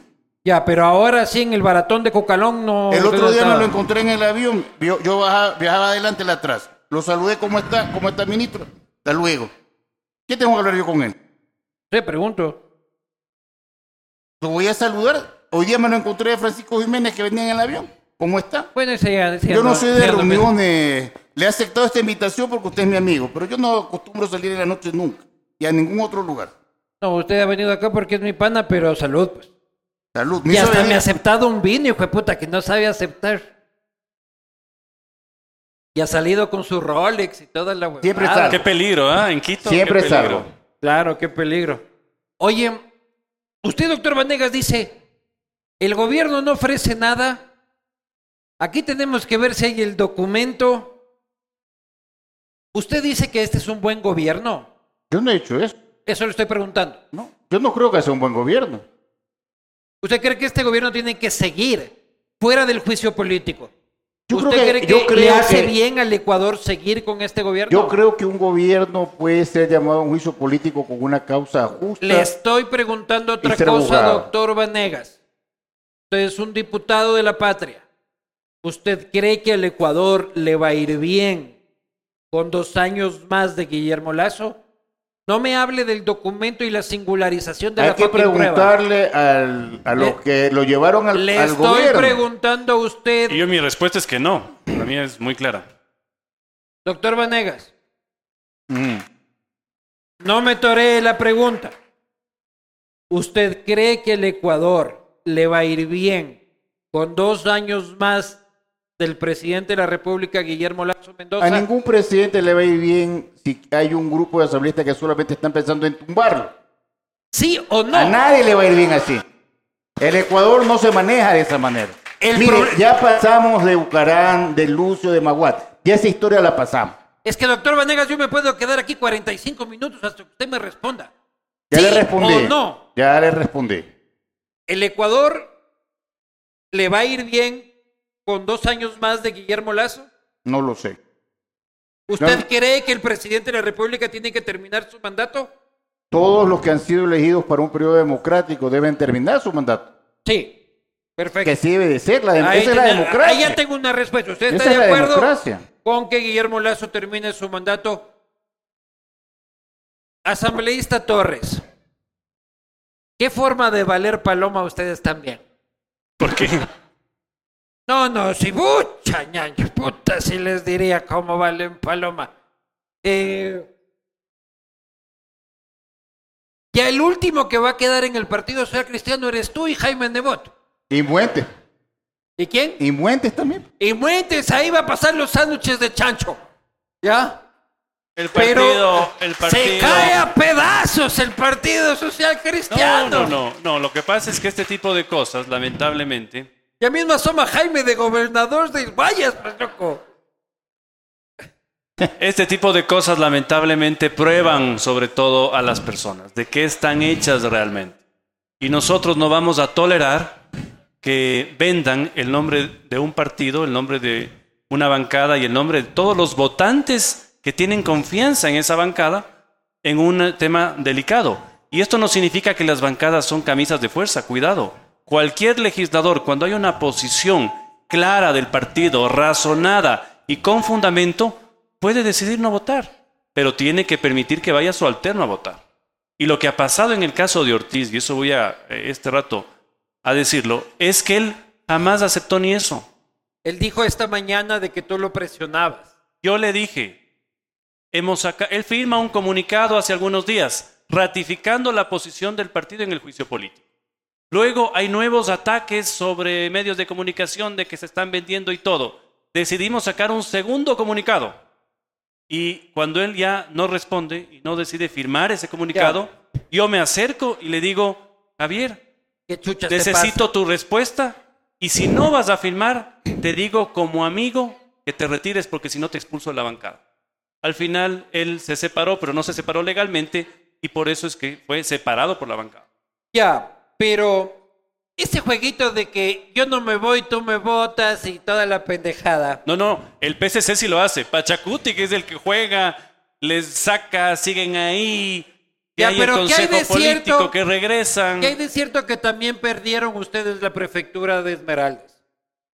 Ya, pero ahora sí en el baratón de Cucalón no. El otro día me lo encontré en el avión. Yo, yo baja- viajaba adelante y atrás. Lo saludé. ¿Cómo está? ¿Cómo está, ministro? Hasta luego. ¿Qué tengo que hablar yo con él? Sí, pregunto. Lo voy a saludar. Hoy día me lo encontré a Francisco Jiménez que venía en el avión. ¿Cómo está? Bueno, ese ya- ese ya Yo no soy de reuniones. Le he aceptado esta invitación porque usted es mi amigo, pero yo no acostumbro salir en la noche nunca y a ningún otro lugar. No, usted ha venido acá porque es mi pana, pero salud, pues. Salud. Me Y hasta me ha aceptado un vino, hijo de puta, que no sabe aceptar. Y ha salido con su Rolex y toda la huevada. Siempre está. Qué peligro, ¿ah? En Quito. Siempre qué peligro. salgo. Claro, qué peligro. Oye, usted, doctor Vanegas, dice, el gobierno no ofrece nada. Aquí tenemos que ver si hay el documento. Usted dice que este es un buen gobierno. Yo no he hecho eso. Eso le estoy preguntando. No. Yo no creo que sea un buen gobierno. ¿Usted cree que este gobierno tiene que seguir fuera del juicio político? Yo ¿Usted creo que- cree que yo le creo hace que- bien al Ecuador seguir con este gobierno? Yo creo que un gobierno puede ser llamado a un juicio político con una causa justa. Le estoy preguntando otra cosa, abogado. doctor Vanegas. Usted es un diputado de la patria. ¿Usted cree que al Ecuador le va a ir bien con dos años más de Guillermo Lazo? No me hable del documento y la singularización de Hay la que fucking prueba. preguntarle al- a los que lo llevaron al, Le al estoy gobierno. preguntando a usted, Y yo mi respuesta es que no. La mía es muy clara. doctor Vanegas, Mm. no me toree la pregunta. ¿Usted cree que el Ecuador le va a ir bien con dos años más del presidente de la República, Guillermo Lazo Mendoza? A ningún presidente le va a ir bien si hay un grupo de asambleístas que solamente están pensando en tumbarlo. ¿Sí o no? A nadie le va a ir bien así. El Ecuador no se maneja de esa manera. El Mire, ya pasamos de Bucarán, de Lucio, de Maguat. Ya esa historia la pasamos. Es que, doctor Vanegas, yo me puedo quedar aquí 45 minutos hasta que usted me responda. Ya ¿Sí le respondí. o no? Ya le respondí. ¿El Ecuador le va a ir bien con dos años más de Guillermo Lazo? No lo sé. ¿Usted No. cree que el presidente de la República tiene que terminar su mandato? Todos los que han sido elegidos para un periodo democrático deben terminar su mandato. Sí, perfecto. Que así debe de ser. La dem- Ahí esa es la democracia. ahí ya tengo una respuesta. ¿Usted está es de acuerdo democracia. con que Guillermo Lazo termine su mandato? Asambleísta Torres. ¿Qué forma de valer paloma ustedes también? ¿Por qué? No, no, si pucha, ñaño, puta, si les diría cómo valen paloma. Eh, ya el último que va a quedar en el Partido Social Cristiano eres tú y Jaime Nebot. Y Muentes. ¿Y quién? Y Muentes también. Y Muentes, ahí va a pasar los sándwiches de chancho. ¿Ya? El Pero partido, el partido. se cae a pedazos el Partido Social No, Cristiano. no, no, no. Lo que pasa es que este tipo de cosas, lamentablemente, Ya mismo asoma Jaime de gobernador de Vallas, pues este tipo de cosas lamentablemente prueban sobre todo a las personas de qué están hechas realmente. Y nosotros no vamos a tolerar que vendan el nombre de un partido, el nombre de una bancada y el nombre de todos los votantes que tienen confianza en esa bancada en un tema delicado. Y esto no significa que las bancadas son camisas de fuerza, cuidado. Cualquier legislador, cuando hay una posición clara del partido, razonada y con fundamento, puede decidir no votar, pero tiene que permitir que vaya su alterno a votar. Y lo que ha pasado en el caso de Ortiz, y eso voy a eh, este rato a decirlo, es que él jamás aceptó ni eso. Él dijo esta mañana de que tú lo presionabas. Yo le dije, hemos saca- él firma un comunicado hace algunos días ratificando la posición del partido en el juicio político. Luego hay nuevos ataques sobre medios de comunicación de que se están vendiendo y todo. Decidimos sacar un segundo comunicado. Y cuando él ya no responde y no decide firmar ese comunicado, yo me acerco y le digo, Javier, ¿Qué chuchas te necesito tu respuesta y si no vas a firmar, te digo como amigo que te retires porque si no te expulso de la bancada. Al final él se separó, pero no se separó legalmente y por eso es que fue separado por la bancada. Ya, pero ese jueguito de que yo no me voy, tú me votas y toda la pendejada. No, no, el PCC sí lo hace. Pachacuti, que es el que juega, les saca, siguen ahí. Ya, hay pero el ¿qué hay consejo de político cierto? que regresan. ¿Qué hay de cierto que también perdieron ustedes la prefectura de Esmeraldas?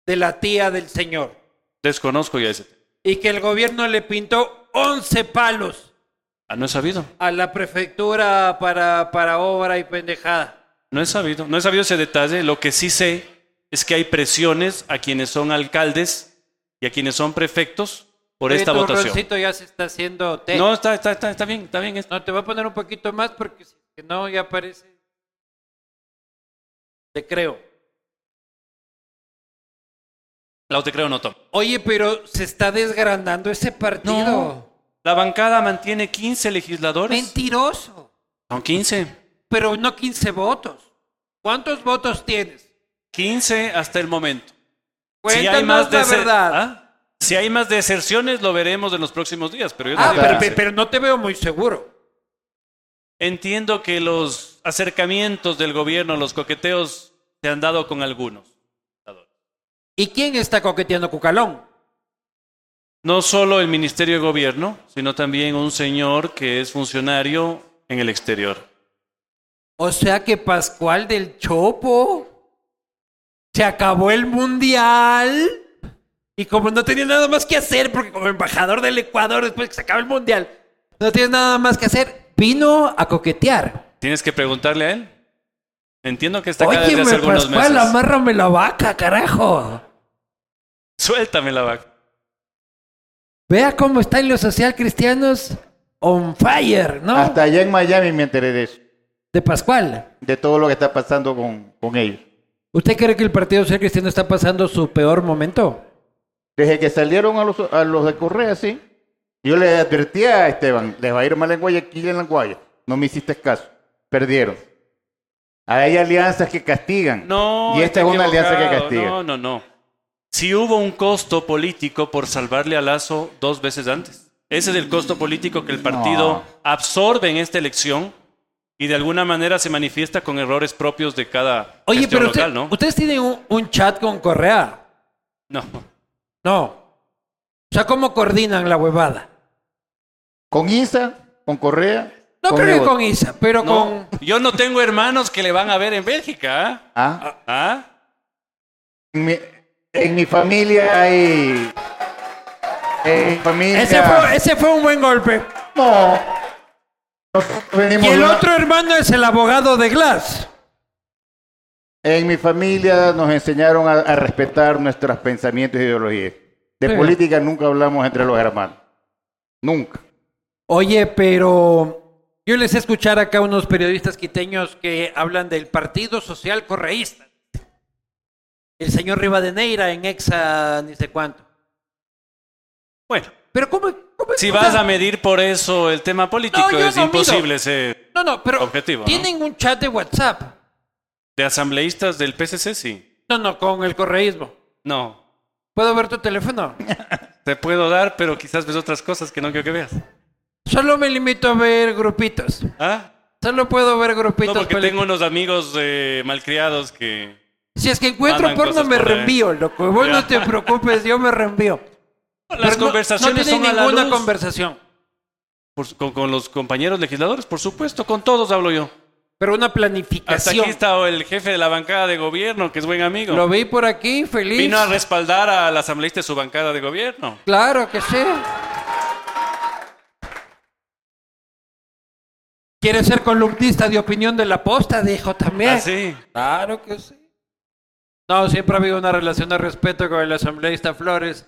De la tía del señor. Desconozco ya ese. Y que el gobierno le pintó 11 palos Ah, no he sabido. a la prefectura para, para obra y pendejada. No he sabido. No he sabido ese detalle. Lo que sí sé es que hay presiones a quienes son alcaldes y a quienes son prefectos por Oye, esta tu votación. ya se está haciendo té. No, está, está, está, está bien, está bien. No, te voy a poner un poquito más porque si no ya parece. Te creo. La te creo no, Tom. Oye, pero se está desgranando ese partido. No. La bancada mantiene 15 legisladores. Mentiroso. Son 15. Pero no 15 votos. ¿Cuántos votos tienes? 15 hasta el momento. Cuéntanos la dese- verdad. ¿Ah? Si hay más deserciones, lo veremos en los próximos días. Pero yo Ah, te digo pero, 15. pero no te veo muy seguro. Entiendo que los acercamientos del gobierno, los coqueteos, se han dado con algunos. ¿Y quién está coqueteando Cucalón? No solo el Ministerio de Gobierno, sino también un señor que es funcionario en el exterior. O sea que Pascual del Chopo se acabó el mundial. Y como no tenía nada más que hacer, porque como embajador del Ecuador, después que se acaba el mundial, no tiene nada más que hacer, vino a coquetear. Tienes que preguntarle a él. Entiendo que está acá Oye, desde hace algunos Pascual, meses. amárrame la vaca, carajo. Suéltame la vaca. Vea cómo están los social cristianos on fire, ¿no? Hasta allá en Miami me enteré de eso. De Pascual. De todo lo que está pasando con, con ellos. ¿Usted cree que el Partido Social Cristiano está pasando su peor momento? Desde que salieron a los, a los de Correa, sí. Yo le advertí a Esteban, les va a ir mal en Guayaquil y en la Guaya. No me hiciste caso. Perdieron. Hay alianzas que castigan. No. y esta es una alianza que castiga. No, no, no. Si hubo un costo político por salvarle a Lazo dos veces antes. Ese es el costo político que el partido No. absorbe en esta elección y de alguna manera se manifiesta con errores propios de cada Oye, pero usted- local, ¿no? ustedes tienen un, un chat con Correa. No. No. O sea, ¿cómo coordinan la huevada? Con Isa, con Correa No creo Conmigo. que con Isa, pero No, con... yo no tengo hermanos que le van a ver en Bélgica. ¿ah? ¿Ah? ¿Ah? En, mi, en mi familia hay... En mi familia... Ese fue, ese fue un buen golpe. No. Y el otro hermano es el abogado de Glass. En mi familia nos enseñaron a, a respetar nuestros pensamientos e ideologías. De Sí. política nunca hablamos entre los hermanos. Nunca. Oye, pero yo les he escuchar acá unos periodistas quiteños que hablan del Partido Social Correísta. El señor Rivadeneira en Exa, ni sé cuánto. Bueno, Pero ¿cómo? Si o vas sea, a medir por eso el tema político, No, es no imposible mido. No, no, pero objetivo, tienen un chat de WhatsApp. de asambleístas del PCC, sí. No, no, con el correísmo. No, ¿Puedo ver tu teléfono? te puedo dar, pero quizás ves otras cosas que no quiero que veas. Solo me limito a ver grupitos. ¿Ah? Solo puedo ver No, grupitos. porque tengo unos amigos eh, malcriados que... Si es que encuentro porno, me reenvío, loco. Vos no te preocupes, yo me reenvío. Las no- conversaciones no, son a la ninguna luz. conversación. Por- con, con los compañeros legisladores, por supuesto, con todos hablo yo. Pero una Hasta planificación. aquí está el jefe de la bancada de gobierno, que es buen amigo. Lo vi por aquí, feliz. Vino a respaldar al asambleísta de su bancada de gobierno. Claro que sí. ¿Quiere ser columnista de opinión de la posta? Dijo también. Ah, sí. Claro que sí. No, siempre ha habido una relación de respeto con el asambleísta Flores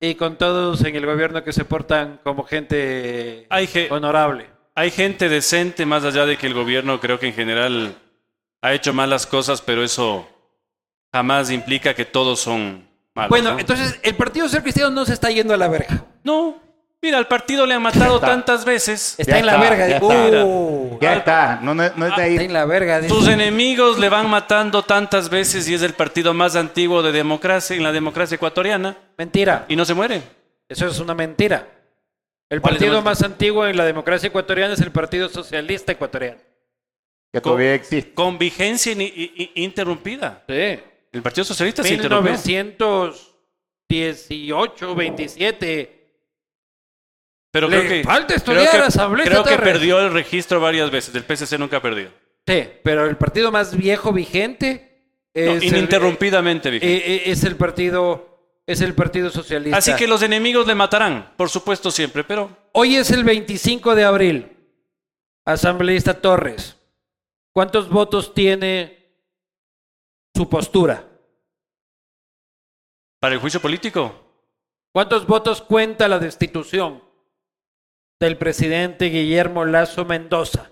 y con todos en el gobierno que se portan como gente Hay, ge- honorable. hay gente decente, más allá de que el gobierno creo que en general ha hecho malas cosas, pero eso jamás implica que todos son malos. Bueno, ¿no? entonces el Partido Social Cristiano no se está yendo a la verga. No, mira, al partido le han matado está. tantas veces. Está Ya en la está, verga. ya Uh, Ya está. No, no, no es de está ahí. en la verga. dice. Sus enemigos le van matando tantas veces y es el partido más antiguo de democracia en la democracia ecuatoriana Mentira. y no se muere. Eso es una mentira. El ¿Cuál es partido más antiguo en la democracia ecuatoriana es el Partido Socialista Ecuatoriano. Que todavía existe. Con vigencia in- interrumpida. Sí. El Partido Socialista se interrumpió. 1918, 27. Pero Le creo que, falta creo estudiar que, asambleísta creo que perdió el registro varias veces. El PSC nunca ha perdido. Sí, pero el partido más viejo vigente No, el, ininterrumpidamente vigente. eh, eh, es el partido es el Partido Socialista. Así que los enemigos le matarán, por supuesto siempre, pero Hoy es el 25 de abril. Asambleísta Torres. ¿Cuántos votos tiene su postura? para el juicio político, ¿Cuántos votos cuenta la destitución del presidente Guillermo Lazo Mendoza?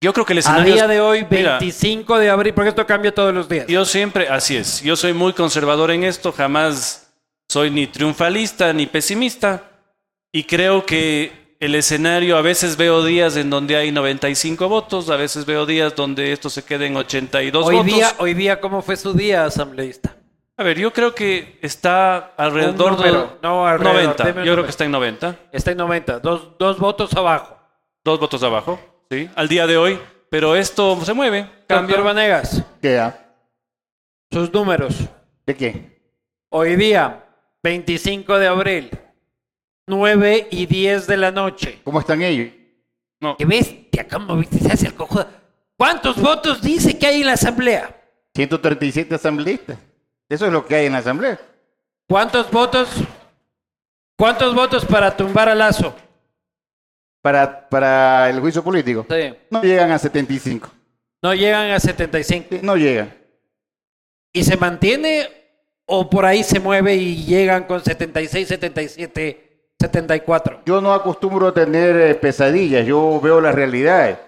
yo creo que el A escenario... día de hoy, Mira, 25 de abril, porque esto cambia todos los días. Yo siempre, así es, yo soy muy conservador en esto, jamás soy ni triunfalista ni pesimista y creo que el escenario, a veces veo días en donde hay 95 votos, a veces veo días donde esto se queda en 82 Hoy votos. día, hoy día, ¿cómo fue su día, asambleísta? A ver, yo creo que está alrededor de no, alrededor, 90. deme un Yo creo número. que está en 90. Está en 90, dos, dos votos abajo. Dos votos abajo, ¿sí? Al día de hoy. Pero esto se mueve, cambia. Vanegas, ¿Qué? sus números. ¿De qué? Hoy día, 25 de abril, 9 y 10 de la noche. ¿Cómo están ellos? No, ¿Qué bestia? ¿Cómo viste? Se hace el cojudo. ¿Cuántos votos dice que hay en la asamblea? 137 asambleístas. Eso es lo que hay en la asamblea. ¿Cuántos votos? ¿Cuántos votos para tumbar a Lazo? Para, para el juicio político. Sí. No llegan a 75. No llegan a 75. Sí, No llegan. ¿Y se mantiene o por ahí se mueve y llegan con 76, 77, 74? Yo no acostumbro a tener eh, pesadillas, yo veo las realidades.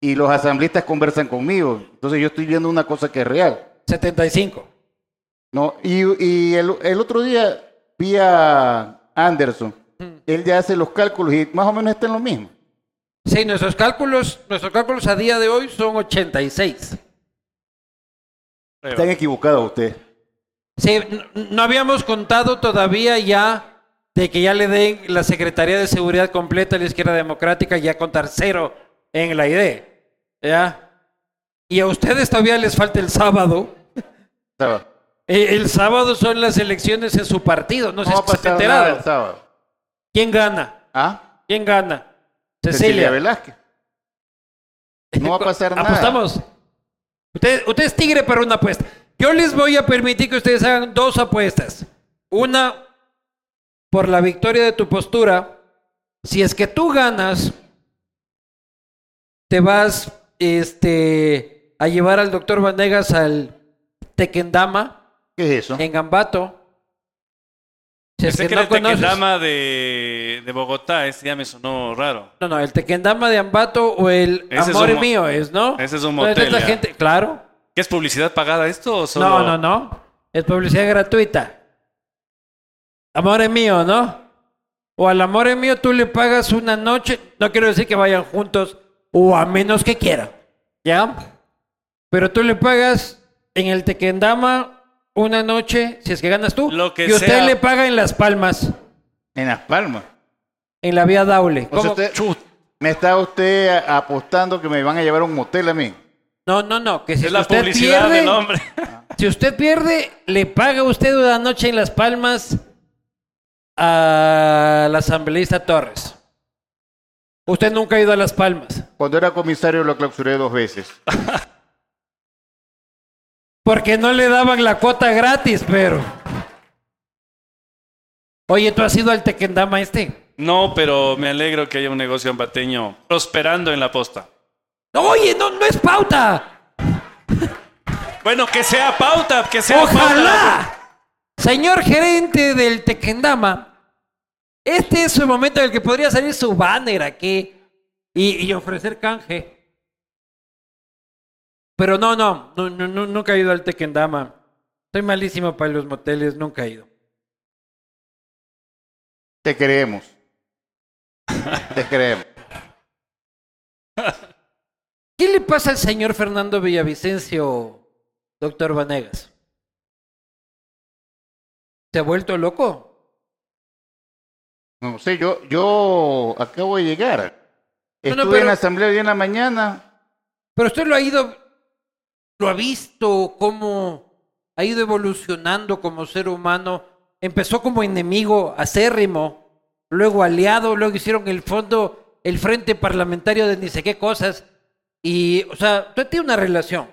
Y los asambleístas conversan conmigo. Entonces yo estoy viendo una cosa que es real. 75. ¿No? Y, y el, el otro día vi a Anderson. Él ya hace los cálculos y más o menos está en lo mismo. Sí, nuestros cálculos, nuestros cálculos a día de hoy son 86. Están equivocados ustedes. Sí, no habíamos contado todavía ya de que ya le den la Secretaría de Seguridad completa a la izquierda democrática ya contar cero en la ID. ¿Ya? Y a ustedes todavía les falta el sábado. ¿sabes? Eh, El sábado son las elecciones en su partido. No, sé si pasar nada el sábado. ¿Quién gana? ¿Ah? ¿Quién gana? Cecilia Cecilia. Velázquez. No va a pasar nada. Apostamos. Usted, usted es tigre para una apuesta. Yo les voy a permitir que ustedes hagan dos apuestas. Una por la victoria de tu postura. Si es que tú ganas, te vas este, a llevar al doctor Vanegas al Tequendama ¿Qué es eso? en Gambato. Si es que que no el conoces. Tequendama de, de Bogotá, ese ya me sonó raro. No, no, el Tequendama de Ambato o el Ese es Amor un Mío es, ¿no? ese es un Entonces, motel, la ya. gente, claro. ¿Qué es publicidad pagada esto o solo...? No, no, no. Es publicidad gratuita. Amor es mío, ¿no? O al amor es mío tú le pagas una noche. No quiero decir que vayan juntos o a menos que quieran. ¿Ya? Pero tú le pagas en el Tequendama una noche, si es que ganas tú. Lo que y usted sea. le paga en Las Palmas, En Las Palmas. en la vía Daule. O sea, ¿Cómo? usted- me está usted a- apostando que me van a llevar a un motel a mí. No, no, no. Que si Es la usted publicidad pierde, del nombre. Si usted pierde, le paga usted una noche en Las Palmas al asambleísta Torres. Usted nunca ha ido a Las Palmas. Cuando era comisario lo clausuré dos veces. Porque no le daban la cuota gratis, pero. Oye, ¿tú has ido al Tequendama este? No, pero me alegro que haya un negocio ambateño prosperando en la posta. Oye, no, no es pauta. Bueno, que sea pauta, que sea pauta. Ojalá. Señor gerente del Tequendama, este es el momento en el que podría salir su banner aquí y, y ofrecer canje. Pero no, no, no, no, no, nunca he ido al Tequendama. Soy malísimo para los moteles, nunca he ido. Te creemos. Te creemos. ¿Qué le pasa al señor Fernando Villavicencio, doctor Vanegas? ¿Se ha vuelto loco? No sé, yo, yo acabo de llegar. No, Estuve no, pero- en la asamblea hoy en la mañana. Pero usted lo ha ido, lo ha visto cómo ha ido evolucionando como ser humano. Empezó como enemigo acérrimo, luego aliado, luego hicieron el fondo, el frente parlamentario de ni sé qué cosas. Y, o sea, usted tiene una relación.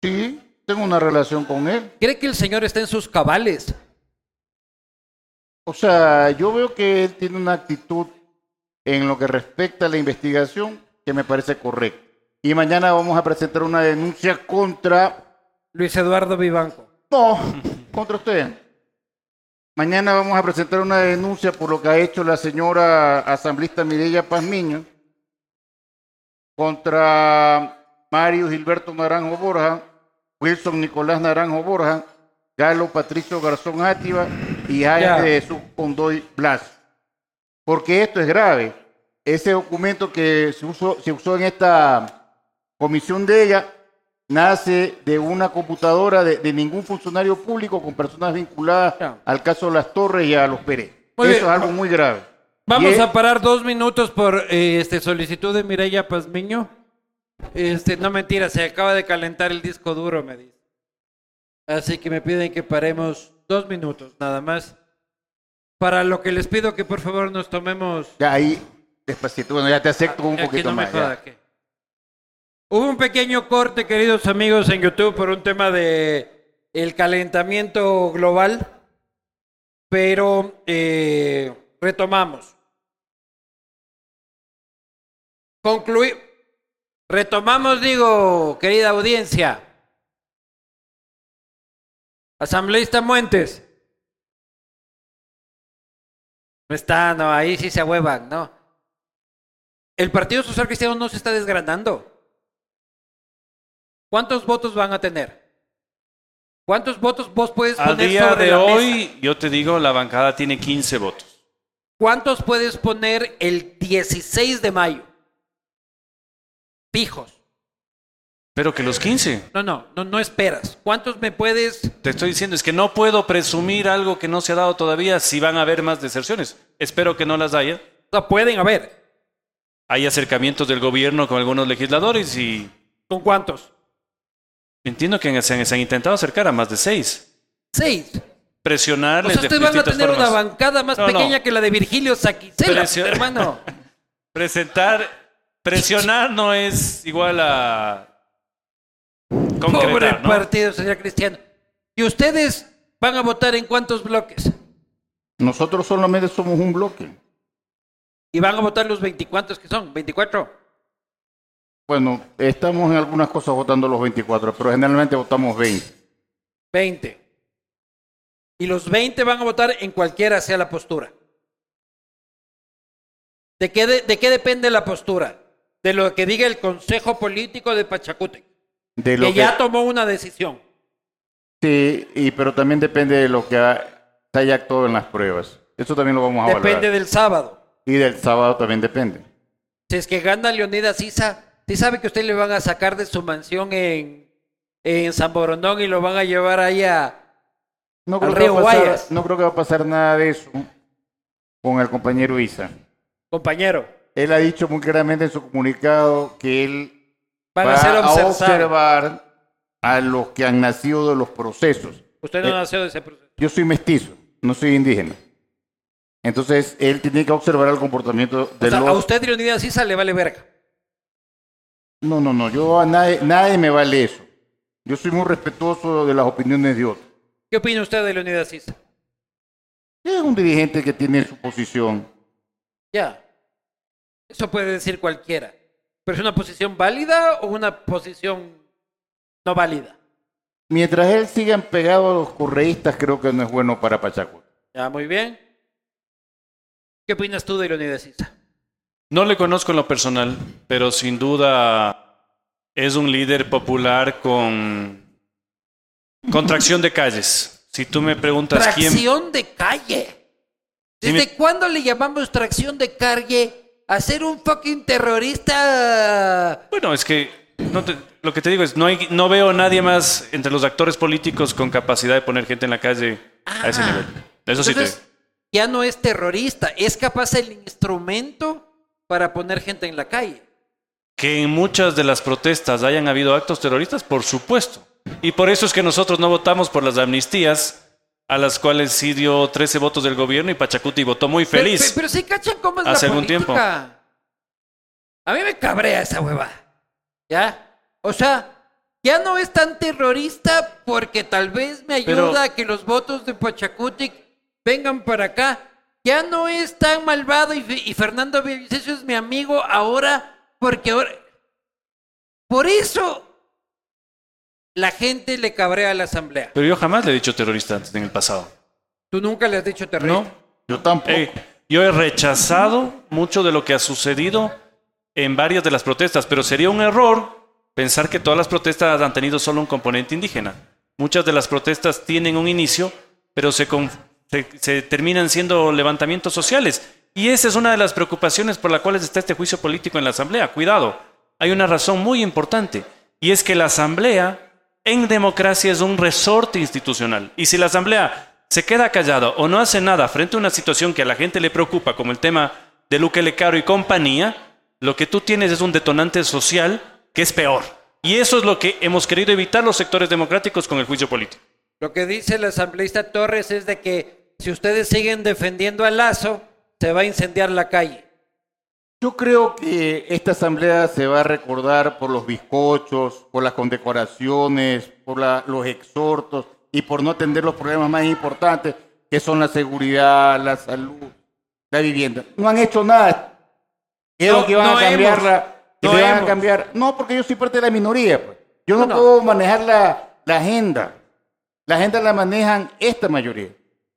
Sí, tengo una relación con él. ¿Cree que el señor está en sus cabales? O sea, yo veo que él tiene una actitud en lo que respecta a la investigación que me parece correcta. Y mañana vamos a presentar una denuncia contra... Luis Eduardo Vivanco. No, contra usted. Mañana vamos a presentar una denuncia por lo que ha hecho la señora asambleísta Mireya Pazmiño contra Mario Gilberto Naranjo Borja, Wilson Nicolás Naranjo Borja, Galo Patricio Garzón Átiva y Ya. Jaime Jesús Condoy Blas. Porque esto es grave. Ese documento que se usó, se usó en esta comisión de ella nace de una computadora de, de ningún funcionario público con personas vinculadas al caso de las Torres y a los Pérez. Muy Eso bien. es algo muy grave. Vamos es- a parar dos minutos por eh, este solicitud de Mireya Pazmiño. Este, no mentira, se acaba de calentar el disco duro, me dice. Así que me piden que paremos dos minutos, nada más. Para lo que les pido que por favor nos tomemos. Ya ahí, despacito, bueno, ya te acepto un Ya que poquito me más. ya. joda, que- Hubo un pequeño corte, queridos amigos, en YouTube por un tema de el calentamiento global, pero eh, retomamos. Concluí. Retomamos, digo, querida audiencia. Asambleísta Muentes. No está, no, ahí sí se ahuevan, ¿no? El Partido Social Cristiano no se está desgranando. ¿Cuántos votos van a tener? ¿Cuántos votos vos puedes Al poner día sobre de la mesa? hoy, yo te digo, la bancada tiene 15 votos. ¿Cuántos puedes poner el 16 de mayo? Fijos. Pero que los 15. No, no, no, no esperas. ¿Cuántos me puedes? Te estoy diciendo, es que no puedo presumir algo que no se ha dado todavía si van a haber más deserciones. Espero que no las haya. O sea, pueden haber. Hay acercamientos del gobierno con algunos legisladores y ¿Con cuántos? Entiendo que se han, se han intentado acercar a más de seis. Seis. O Presionarles sea, de ustedes van a tener una bancada más No, no. pequeña que la de Virgilio Saquicela, Presio- hermano. Presentar Presionar no es igual a Pobre concretar, ¿no? partido, señor Cristiano. ¿Y ustedes van a votar en cuántos bloques? Nosotros solamente somos un bloque. ¿Y van a votar los 24 que son? ¿24? Bueno, estamos en algunas cosas votando los 24, pero generalmente votamos 20. 20. Y los 20 van a votar en cualquiera sea la postura. ¿De qué, de, de qué depende la postura? De lo que diga el Consejo Político de Pachacútec, De lo que que, ya tomó una decisión. sí, y, pero también depende de lo que haya actuado en las pruebas. Eso también lo vamos a Depende valorar. del sábado. Y del sábado también depende. Si es que gana Leonidas Isa, ¿sí sabe que usted le van a sacar de su mansión en, en San Borondón y lo van a llevar ahí a... No Al creo, que río va a pasar, Guayas. no creo que va a pasar nada de eso con el compañero Isa. Compañero, Él ha dicho muy claramente en su comunicado que él van va a ser a observados. observar a los que han nacido de los procesos. Usted no Eh, nació de ese proceso. Yo soy mestizo, no soy indígena. Entonces, él tiene que observar el comportamiento de O sea, los... a usted Leonidas Isa le vale verga. No, no, no, yo a nadie, nadie me vale eso. Yo soy muy respetuoso de las opiniones de otros. ¿Qué opina usted de Leonidas Isa? Es un dirigente que tiene su posición. Ya. Eso puede decir cualquiera. ¿Pero es una posición válida o una posición no válida? Mientras él siga pegado a los correístas, creo que no es bueno para Pachaco. Ya, muy bien. ¿Qué opinas tú de Leonidas Isa? No le conozco en lo personal, pero sin duda es un líder popular con, con tracción de calles. Si tú me preguntas quién... Tracción de calle. ¿Desde me- cuándo le llamamos tracción de calle a ser un fucking terrorista? Bueno, es que no te- lo que te digo es, no, hay, no veo a nadie más entre los actores políticos con capacidad de poner gente en la calle a ese Ah. nivel. Eso sí te ya no es terrorista, es capaz el instrumento para poner gente en la calle. Que en muchas de las protestas hayan habido actos terroristas, por supuesto. Y por eso es que nosotros no votamos por las amnistías, a las cuales sí dio 13 votos del gobierno y Pachacuti votó muy Pero- feliz. Pero, pero sí cachan cómo es Hace la algún tiempo. A mí me cabrea esa hueva. ¿Ya? O sea, ya no es tan terrorista porque tal vez me ayuda Pero- a que los votos de Pachacutic vengan para acá. Ya no es tan malvado y, Fe- y Fernando Villavicencio es mi amigo ahora porque ahora... Por eso la gente le cabrea a la asamblea. Pero yo jamás le he dicho terrorista antes en el pasado. Tú nunca le has dicho terrorista. ¿No? Yo tampoco. Yo he rechazado mucho de lo que ha sucedido en varias de las protestas, pero sería un error pensar que todas las protestas han tenido solo un componente indígena. Muchas de las protestas tienen un inicio, pero se, con- se- terminan siendo levantamientos sociales. Y esa es una de las preocupaciones por las cuales está este juicio político en la Asamblea. Cuidado, hay una razón muy importante, y es que la Asamblea en democracia es un resorte institucional. Y si la Asamblea se queda callada o no hace nada frente a una situación que a la gente le preocupa, como el tema de Luque Lecaro y compañía, lo que tú tienes es un detonante social que es peor. Y eso es lo que hemos querido evitar los sectores democráticos con el juicio político. Lo que dice el asambleísta Torres es de que si ustedes siguen defendiendo a Lazo, se va a incendiar la calle. Yo creo que esta asamblea se va a recordar por los bizcochos, por las condecoraciones, por la- los exhortos y por no atender los problemas más importantes, que son la seguridad, la salud, la vivienda. No han hecho nada. Creo No, que van no a cambiarla. que No a cambiar. Porque yo soy parte de la minoría. pues. Yo no, puedo manejar la, la agenda. La agenda la manejan esta mayoría,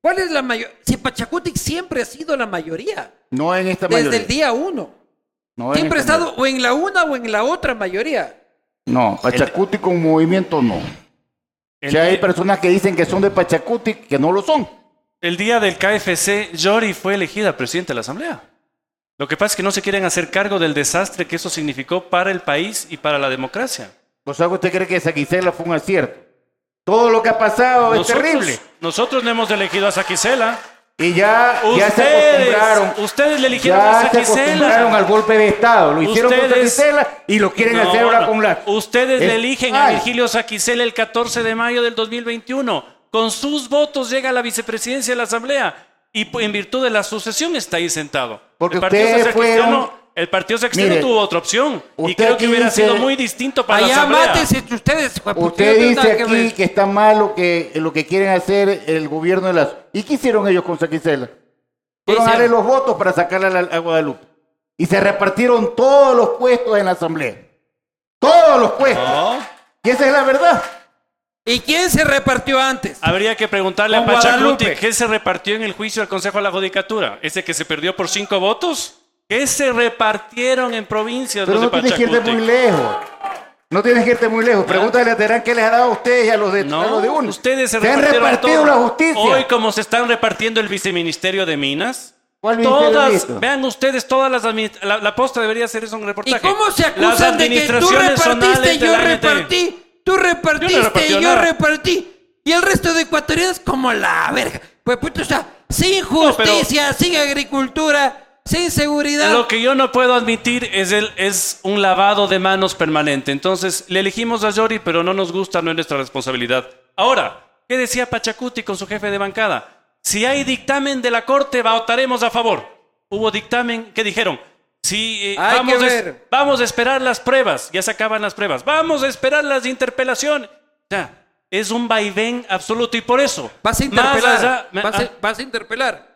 ¿Cuál es la mayor? Si Pachacutic siempre ha sido la mayoría, no en esta desde mayoría. el día uno. No Siempre ha esta estado o en la una o en la otra mayoría. No, Pachacuti con movimiento no. El, Si hay personas que dicen que son de Pachacuti que no lo son. el día del KFC, Yori fue elegida presidente de la Asamblea. Lo que pasa es que no se quieren hacer cargo del desastre que eso significó para el país y para la democracia. O sea, ¿usted cree que esa Gisela fue un acierto? Todo lo que ha pasado es terrible. Nosotros no hemos elegido a Saquicela. Y ya, ya se Ustedes, acostumbraron. ustedes le eligieron a se Saquicela. acostumbraron al golpe de Estado. Lo hicieron con Ustedes- Gisela y lo quieren No, hacer ahora con la. Ustedes Es- le eligen a Ay, Virgilio Saquicela el 14 de mayo del 2021. Con sus votos llega a la vicepresidencia de la Asamblea. Y en virtud de la sucesión está ahí sentado. Porque ustedes fueron- El partido Mire, tuvo otra opción. Y creo que hubiera dice- sido muy distinto para la Allá asamblea. mátense entre ustedes, yo Usted dice que aquí que está mal lo que, lo que quieren hacer el gobierno de las... ¿Y qué hicieron ellos con Saquicela? Fueron a darle los votos para sacarla a, Guadalupe. Y se repartieron todos los puestos en la asamblea. Todos los puestos. No. Y esa es la verdad. ¿Y quién se repartió antes? Habría que preguntarle Con a Guadalupe. qué se repartió en el juicio del Consejo de la Judicatura. ¿Ese que se perdió por cinco votos? ¿Qué se repartieron en provincias Pero los no de tienes que irte muy lejos. No tienes que irte muy lejos. Pregúntale a Terán qué les ha dado a ustedes y a los de, a No, los de uno. ustedes se, han repartieron repartido todo. la justicia. Hoy, como se están repartiendo el viceministerio de Minas, ¿Cuál ministerio todas, vean ustedes, todas las la, la posta debería ser eso un ¿Y reportaje. cómo se acusan de que tú repartiste, zonales yo repartí, tú repartiste, yo nada. repartí? Y el resto de ecuatorianos como la verga. Pues puto, o sea, sin justicia, sin agricultura, sin seguridad. Lo que yo no puedo admitir es, el, es un lavado de manos permanente. Entonces, le elegimos a Yori, pero no nos gusta, no es nuestra responsabilidad. Ahora, ¿qué decía Pachacuti con su jefe de bancada? Si hay dictamen de la Corte, votaremos a favor. Hubo dictamen, ¿qué dijeron? Si eh, vamos, que a, ver. vamos a esperar las pruebas, ya se acaban las pruebas. Vamos a esperar las interpelaciones. O sea, es un vaivén absoluto y por eso. Vas a interpelar. allá- me- vas, a, ah, vas a interpelar.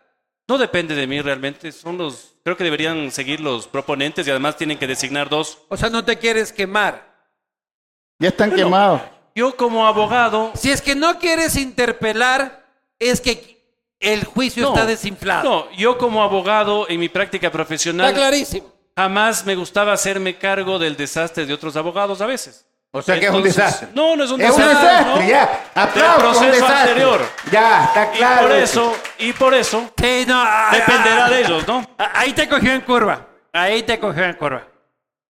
No depende de mí realmente, son los, creo que deberían seguir los proponentes y además tienen que designar dos. O sea, no te quieres quemar. Ya están quemados. Yo como abogado, Si es que no quieres interpelar, es que el juicio está desinflado. No, yo como abogado en mi práctica está profesional clarísimo. jamás me gustaba hacerme cargo del desastre de otros abogados a veces. O sea que es un desastre. No, no es un Es un desastre. desastre, ¿no? ya. Aplausos, un proceso desastre. anterior. Ya, está Y claro. por eso, y por eso Sí, no, ah, dependerá ah, de ellos, ¿no? ah, Ahí te cogió en curva. Ahí te cogió en curva.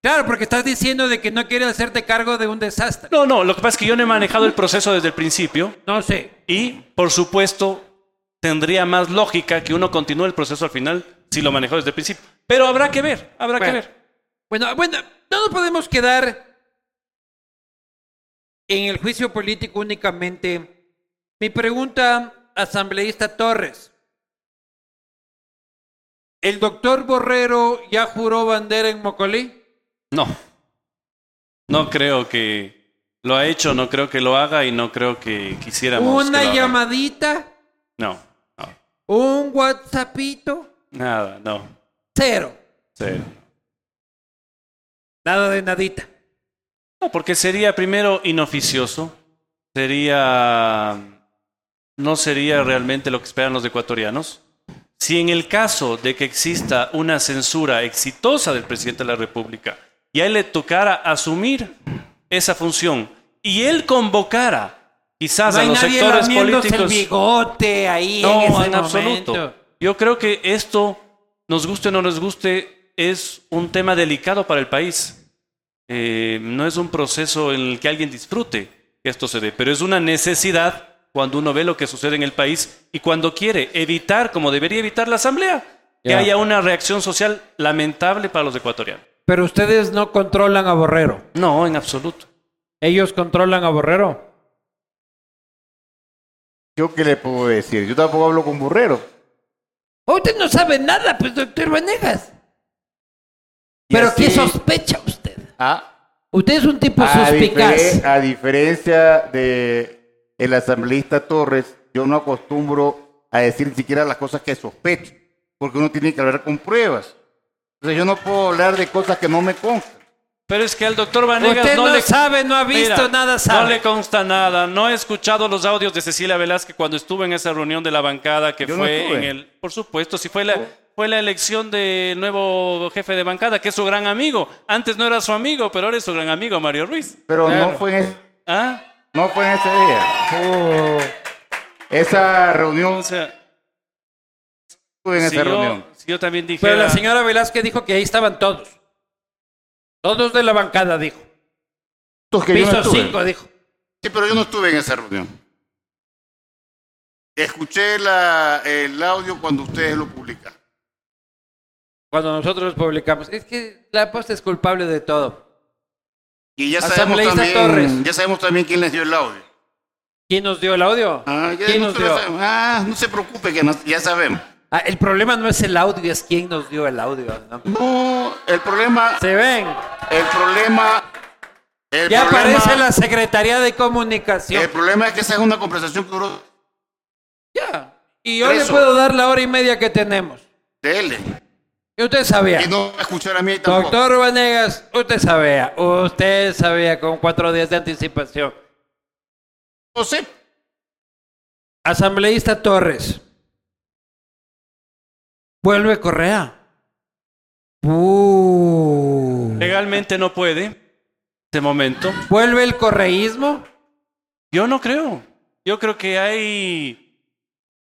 Claro, porque estás diciendo de que no quieres hacerte cargo de un desastre. No, no, lo que pasa es que yo no he manejado el proceso desde el principio No sé. y, por supuesto, tendría más lógica que uno continúe el proceso al final si lo manejó desde el principio. Pero habrá que ver, habrá Bueno. que ver. Bueno, bueno, no nos podemos quedar en el juicio político únicamente. Mi pregunta, asambleísta Torres. ¿El doctor Borrero ya juró bandera en Mocolí? No. No creo que lo ha hecho, no creo que lo haga y no creo que quisiéramos. ¿Una que lo haga. llamadita? No, no, ¿Un WhatsAppito? nada, no. Cero. Cero. Nada de nadita. No, porque sería primero inoficioso, sería. No sería realmente lo que esperan los ecuatorianos. Si en el caso de que exista una censura exitosa del presidente de la República y a él le tocara asumir esa función y él convocara quizás No a los sectores lamiéndose el políticos. bigote ahí en No, ese en absoluto. momento. Yo creo que esto, nos guste o no nos guste, es un tema delicado para el país. Eh, no es un proceso en el que alguien disfrute que esto se dé, pero es una necesidad cuando uno ve lo que sucede en el país y cuando quiere evitar, como debería evitar la Asamblea, que Ya. haya una reacción social lamentable para los ecuatorianos. Pero ustedes no controlan a Borrero. No, en absoluto. Ellos controlan a Borrero. ¿Yo qué le puedo decir? Yo tampoco hablo con burrero. Usted no sabe nada, pues, doctor Vanegas. Y Pero así- ¿qué sospecha usted? Ah, Usted es un tipo a, suspicaz. difere- a diferencia de el asambleísta Torres, yo no acostumbro a decir ni siquiera las cosas que sospecho, porque uno tiene que hablar con pruebas. Entonces yo no puedo hablar de cosas que no me constan. Pero es que al doctor Vanegas Usted no, no le sabe, no ha visto Mira, nada, No sabe. le consta nada. No he escuchado los audios de Cecilia Velázquez cuando estuvo en esa reunión de la bancada que Yo no fue estuve. en el. Por supuesto, si fue la, fue la elección del nuevo jefe de bancada, que es su gran amigo. Antes no era su amigo, pero ahora es su gran amigo, Mario Ruiz. Pero Claro. no fue en ese, ¿Ah? no fue en ese día. Oh. Esa reunión O sea, fue en si esa yo, reunión. si yo también dije. Pero la señora Velázquez dijo que ahí estaban todos. Todos de la bancada, dijo. Que no Piso estuve. 5, dijo. Sí, pero yo no estuve en esa reunión. Escuché la- el audio cuando ustedes lo publicaron. Cuando nosotros publicamos. Es que la posta es culpable de todo. Y ya sabemos, también, Torres. ya sabemos también quién les dio el audio. ¿Quién nos dio el audio? Ah, ya ¿Quién nos dio? sabemos. Ah, no se preocupe, que no- ya sabemos. Ah, el problema no es el audio, es quién nos dio el audio. ¿no? No, el problema, Se ven. el problema, el Ya problema, aparece la Secretaría de Comunicación. el problema es que esa es una conversación que duró Ya. Y yo le puedo dar la hora y media que tenemos. de él. Y usted sabía. Y no escuchar a mí tampoco. Doctor Vanegas, usted sabía. Usted sabía con cuatro días de anticipación. No sé. Asambleísta Torres. Vuelve Correa. Uh. Legalmente no puede. En este momento. Vuelve el correísmo. Yo no creo. Yo creo que hay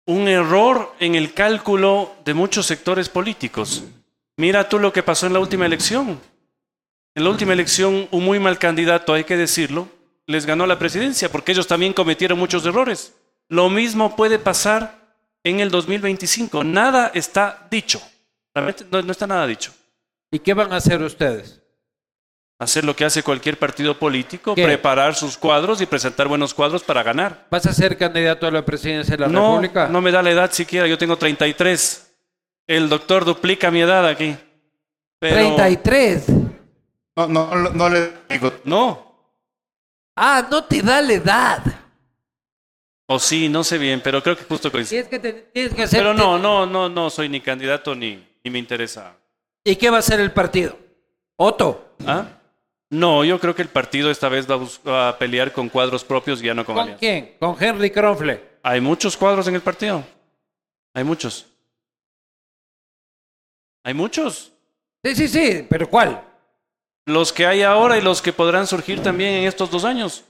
un error en el cálculo de muchos sectores políticos. Mira tú lo que pasó en la última elección. En la última elección, un muy mal candidato, hay que decirlo, les ganó la presidencia porque ellos también cometieron muchos errores. Lo mismo puede pasar en el 2025. Nada está dicho. No, no está nada dicho. ¿Y qué van a hacer ustedes? Hacer lo que hace cualquier partido político, ¿Qué? preparar sus cuadros y presentar buenos cuadros para ganar. ¿Vas a ser candidato a la presidencia de la no, República? no me da la edad siquiera, yo tengo 33. El doctor duplica mi edad aquí. Pero 33. No, no, no, no le digo. No, Ah, no te da la edad. o sí, no sé bien, pero creo que justo coincide. Tienes que, te- tienes que hacer. Pero no, no, no, no soy ni candidato ni, ni me interesa. ¿Y qué va a hacer el partido? Otto. ¿Ah? No, yo creo que el partido esta vez va a, pelear con cuadros propios y ya no con, ¿Con quién? Con Henry Kronfle. Hay muchos cuadros en el partido. Hay muchos. Hay muchos. Sí, sí, sí, pero ¿cuál? Los que hay ahora y los que podrán surgir también en estos dos años.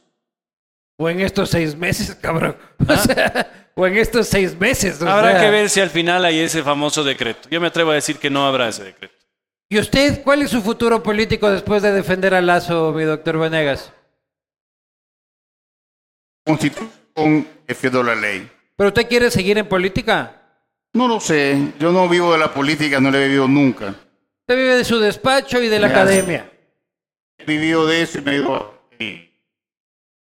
O en estos seis meses, cabrón. O, sea, o en estos seis meses. ¿Ah? Habrá sea. que ver si al final hay ese famoso decreto. Yo me atrevo a decir que no habrá ese decreto. ¿Y usted cuál es su futuro político después de defender a Lazo, mi doctor Venegas? Constitución defiendo la ley. ¿Pero usted quiere seguir en política? No lo sé. Yo no vivo de la política, no la he vivido nunca. Usted vive de su despacho y de la academia. He vivido de eso y me digo.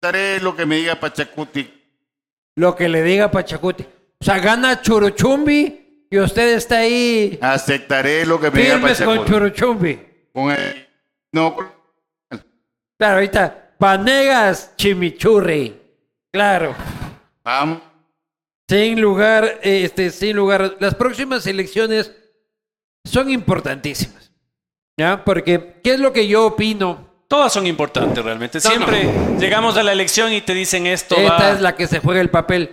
Daré lo que me diga Pachacuti. Lo que le diga Pachacuti. O sea, gana Churuchumbi y usted está ahí Aceptaré lo que me diga firmes con. Churuchumbi. Con el- no, Claro, ahorita, Vanegas Chimichurri. Claro. vamos. Sin lugar, este, sin lugar. Las próximas elecciones son importantísimas. ¿Ya? Porque, ¿qué es lo que yo opino? Todas son importantes realmente. No, Siempre llegamos a la elección y te dicen esto Esta va. es la que se juega el papel.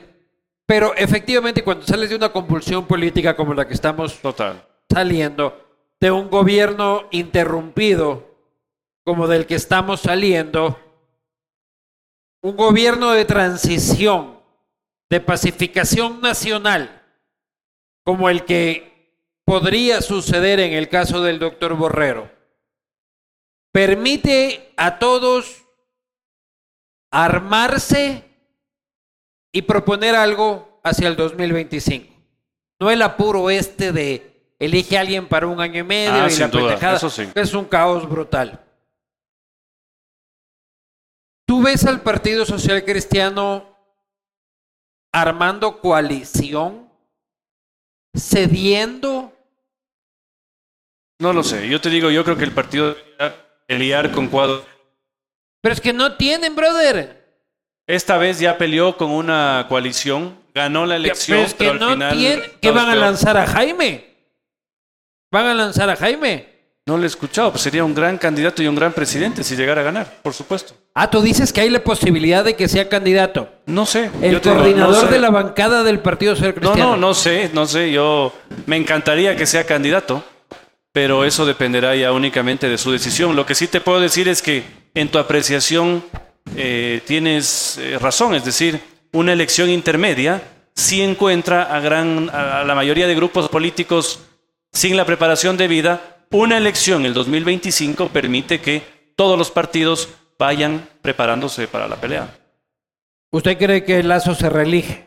Pero efectivamente, cuando sales de una convulsión política como la que estamos Total. saliendo, de un gobierno interrumpido como del que estamos saliendo, un gobierno de transición, de pacificación nacional, como el que podría suceder en el caso del doctor Borrero, permite a todos armarse y proponer algo hacia el 2025. No el apuro este de elige a alguien para un año y medio Ah, y la pendejada. sí. Es un caos brutal. ¿Tú ves al Partido Social Cristiano armando coalición? ¿Cediendo? No lo sé. Yo te digo, yo creo que el partido debería pelear con cuadros. Pero es que no tienen, brother. Esta vez ya peleó con una coalición, ganó la elección, Pero es que pero al no final. tienen. ¿Qué van a lanzar a Jaime? ¿Van a lanzar a Jaime? No le he escuchado, pues sería un gran candidato y un gran presidente si llegara a ganar, por supuesto. Ah, tú dices que hay la posibilidad de que sea candidato. No sé. El yo te digo, coordinador no sé. de la bancada del Partido Social No, Cristiano. no, no sé, no sé. Yo me encantaría que sea candidato, pero eso dependerá ya únicamente de su decisión. Lo que sí te puedo decir es que en tu apreciación eh, tienes eh, razón, es decir, una elección intermedia sí encuentra a, gran, a la mayoría de grupos políticos sin la preparación debida. Una elección el 2025 permite que todos los partidos vayan preparándose para la pelea. ¿Usted cree que Lazo se reelige?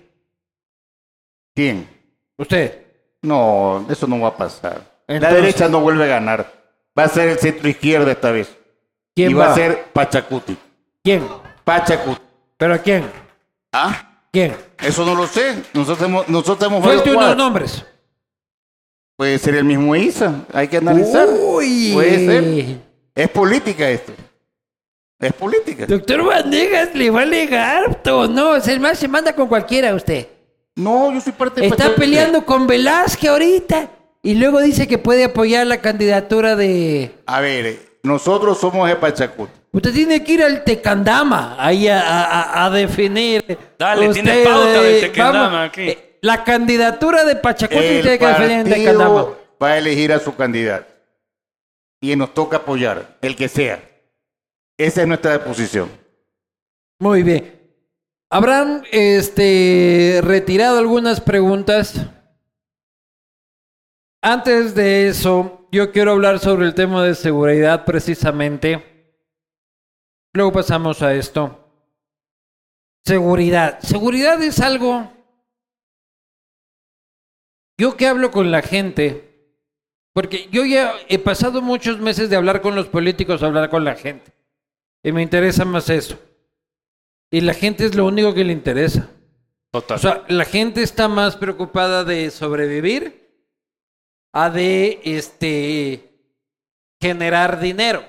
¿Quién? ¿Usted? No, eso no va a pasar. La derecha no vuelve a ganar. Va a ser el centro izquierda esta vez. ¿Quién y va, va? a ser Pachacuti. ¿Quién? Pachacuti. ¿Pero quién? ¿Ah? ¿Quién? Eso no lo sé. Nosotros hemos, nosotros hemos Suelte unos nombres. Puede ser el mismo ISA, hay que analizar. Uy. Puede ser. Es política esto. Es política. Doctor Vanegas, ¿le va a alegar no? El más se manda con cualquiera usted. No, yo soy parte de Está peleando con Velázquez ahorita. Y luego dice que puede apoyar la candidatura de... A ver, nosotros somos de Pachacuti. Usted tiene que ir al Tecandama ahí a, a- a- definir. Dale, Usted, tiene pauta del eh, vamos, aquí. eh, La candidatura de Pachacuti tiene que definir en Tecandama. partido va a elegir a su candidato. Y nos toca apoyar, el que sea. Esa es nuestra posición. Muy bien. ¿Habrán este, retirado algunas preguntas? Antes de eso, yo quiero hablar sobre el tema de seguridad precisamente. Luego pasamos a esto. Seguridad. Seguridad es algo... Yo que hablo con la gente, porque yo ya he pasado muchos meses de hablar con los políticos hablar con la gente. Y me interesa más eso. Y la gente es lo único que le interesa. Total. O sea, la gente está más preocupada de sobrevivir a de este generar dinero.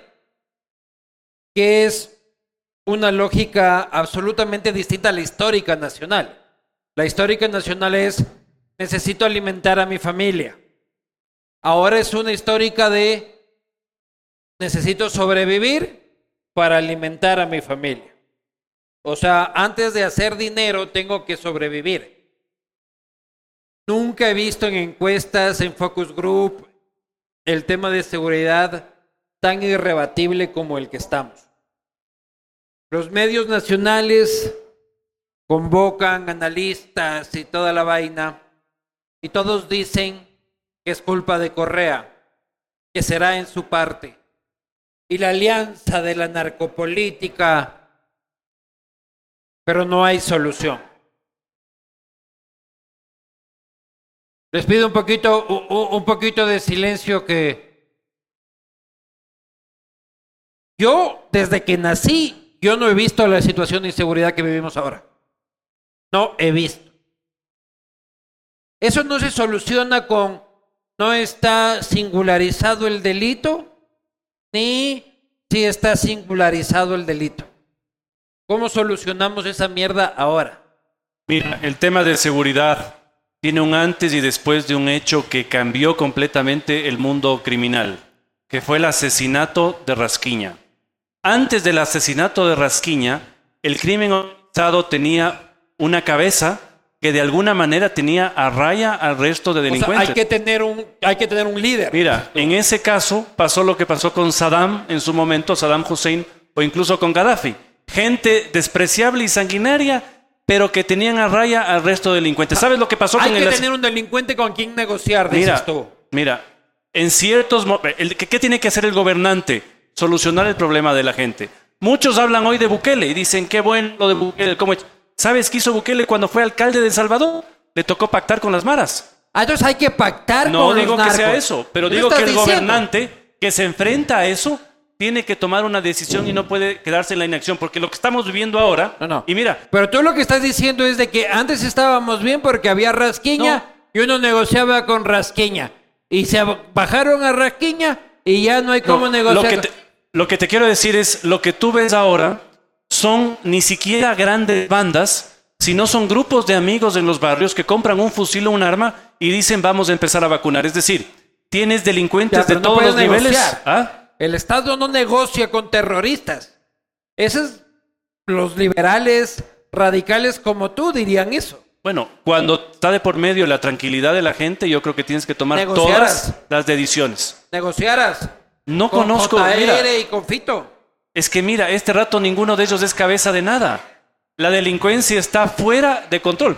Que es una lógica absolutamente distinta a la histórica nacional. La histórica nacional es necesito alimentar a mi familia. Ahora es una histórica de necesito sobrevivir para alimentar a mi familia. O sea, antes de hacer dinero tengo que sobrevivir. Nunca he visto en encuestas, en focus group, el tema de seguridad tan irrebatible como el que estamos. Los medios nacionales convocan analistas y toda la vaina y todos dicen que es culpa de Correa, que será en su parte. Y la alianza de la narcopolítica pero no hay solución. Les pido un poquito, un poquito de silencio que yo desde que nací yo no he visto la situación de inseguridad que vivimos ahora. No he visto. Eso no se soluciona con no está singularizado el delito ni si está singularizado el delito. ¿Cómo solucionamos esa mierda ahora? Mira, el tema de seguridad tiene un antes y después de un hecho que cambió completamente el mundo criminal, que fue el asesinato de Rasquiña. Antes del asesinato de Rasquiña, el crimen organizado tenía una cabeza que de alguna manera tenía a raya al resto de O sea, delincuentes. hay que tener un, hay que tener un líder. Mira, en ese caso pasó lo que pasó con Saddam en su momento, Saddam Hussein, o incluso con Gaddafi. Gente despreciable y sanguinaria, pero que tenían a raya al resto de delincuentes. ¿Sabes lo que pasó hay con que el tener un delincuente con quien negociar, dices Mira, tú. mira, en ciertos mo- el- ¿qué, qué tiene que hacer el gobernante? Solucionar el problema de la gente. Muchos hablan hoy de Bukele y dicen qué bueno lo de Bukele. ¿cómo es? ¿Sabes qué hizo Bukele cuando fue alcalde de El Salvador? Le tocó pactar con las maras. Ah, entonces hay que pactar No con digo los que sea narcos. eso, pero ¿Qué digo que el diciendo? gobernante que se enfrenta a eso tiene que tomar una decisión y no puede quedarse en la inacción, porque lo que estamos viviendo ahora, No, no. y mira, Pero tú lo que estás diciendo es de que antes estábamos bien porque había rasquiña y uno negociaba con rasquiña. Y se bajaron a rasquiña y ya no hay cómo No, negociar. Lo que, te, lo que te quiero decir es, lo que tú ves ahora son ni siquiera grandes bandas, sino son grupos de amigos en los barrios que compran un fusil o un arma y dicen vamos a empezar a vacunar. Es decir, tienes delincuentes Ya, de no todos los niveles. ¿Ah? El Estado no negocia con terroristas. Esos los liberales radicales como tú dirían eso. Bueno, cuando está de por medio la tranquilidad de la gente, yo creo que tienes que tomar Negociaras. todas las decisiones. Negociaras No con conozco, JR mira, y con Fito. es que mira, este rato ninguno de ellos es cabeza de nada. La delincuencia está fuera de control.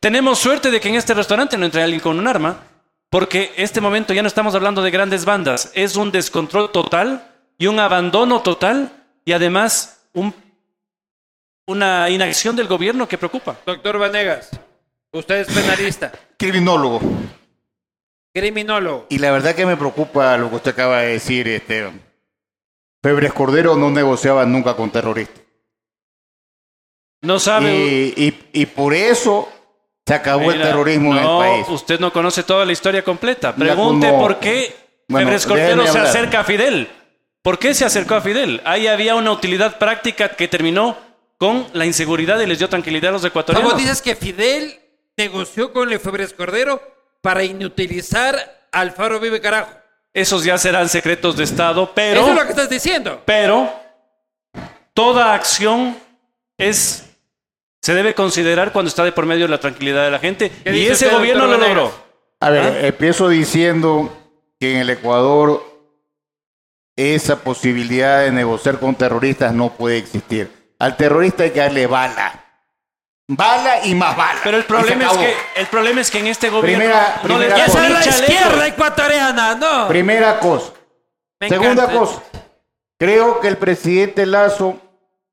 Tenemos suerte de que en este restaurante no entre alguien con un arma, porque este momento ya no estamos hablando de grandes bandas, es un descontrol total y un abandono total y además un- una inacción del gobierno que preocupa. Doctor Vanegas, usted es penalista, Criminólogo. Criminólogo. Y la verdad que me preocupa lo que usted acaba de decir. Este, Febres Cordero no negociaba nunca con terroristas. No sabe, Y, y- y por eso Se acabó el terrorismo no, en el país. Usted no conoce toda la historia completa. Pregunte por qué Bueno, Febres déjeme se acerca a Fidel. ¿Por qué se acercó a Fidel? Ahí había una utilidad práctica que terminó con la inseguridad y les dio tranquilidad a los ecuatorianos. ¿Cómo dices que Fidel negoció con Lefebvre Cordero para inutilizar al Faro Vive Carajo? Esos ya serán secretos de Estado, pero, Eso es lo que estás diciendo. pero toda acción es se debe considerar cuando está de por medio de la tranquilidad de la gente. ¿Qué Y ese usted, gobierno lo logró. A ver, ¿Ah? empiezo diciendo que en el Ecuador esa posibilidad de negociar con terroristas no puede existir. Al terrorista hay que darle bala. Bala y más bala. Pero el problema es que el problema es que en este gobierno Primera- no les Esa cosa. es la izquierda ecuatoriana, ¿no? Primera cosa. Me Segunda encanta. cosa. Creo que el presidente Lazo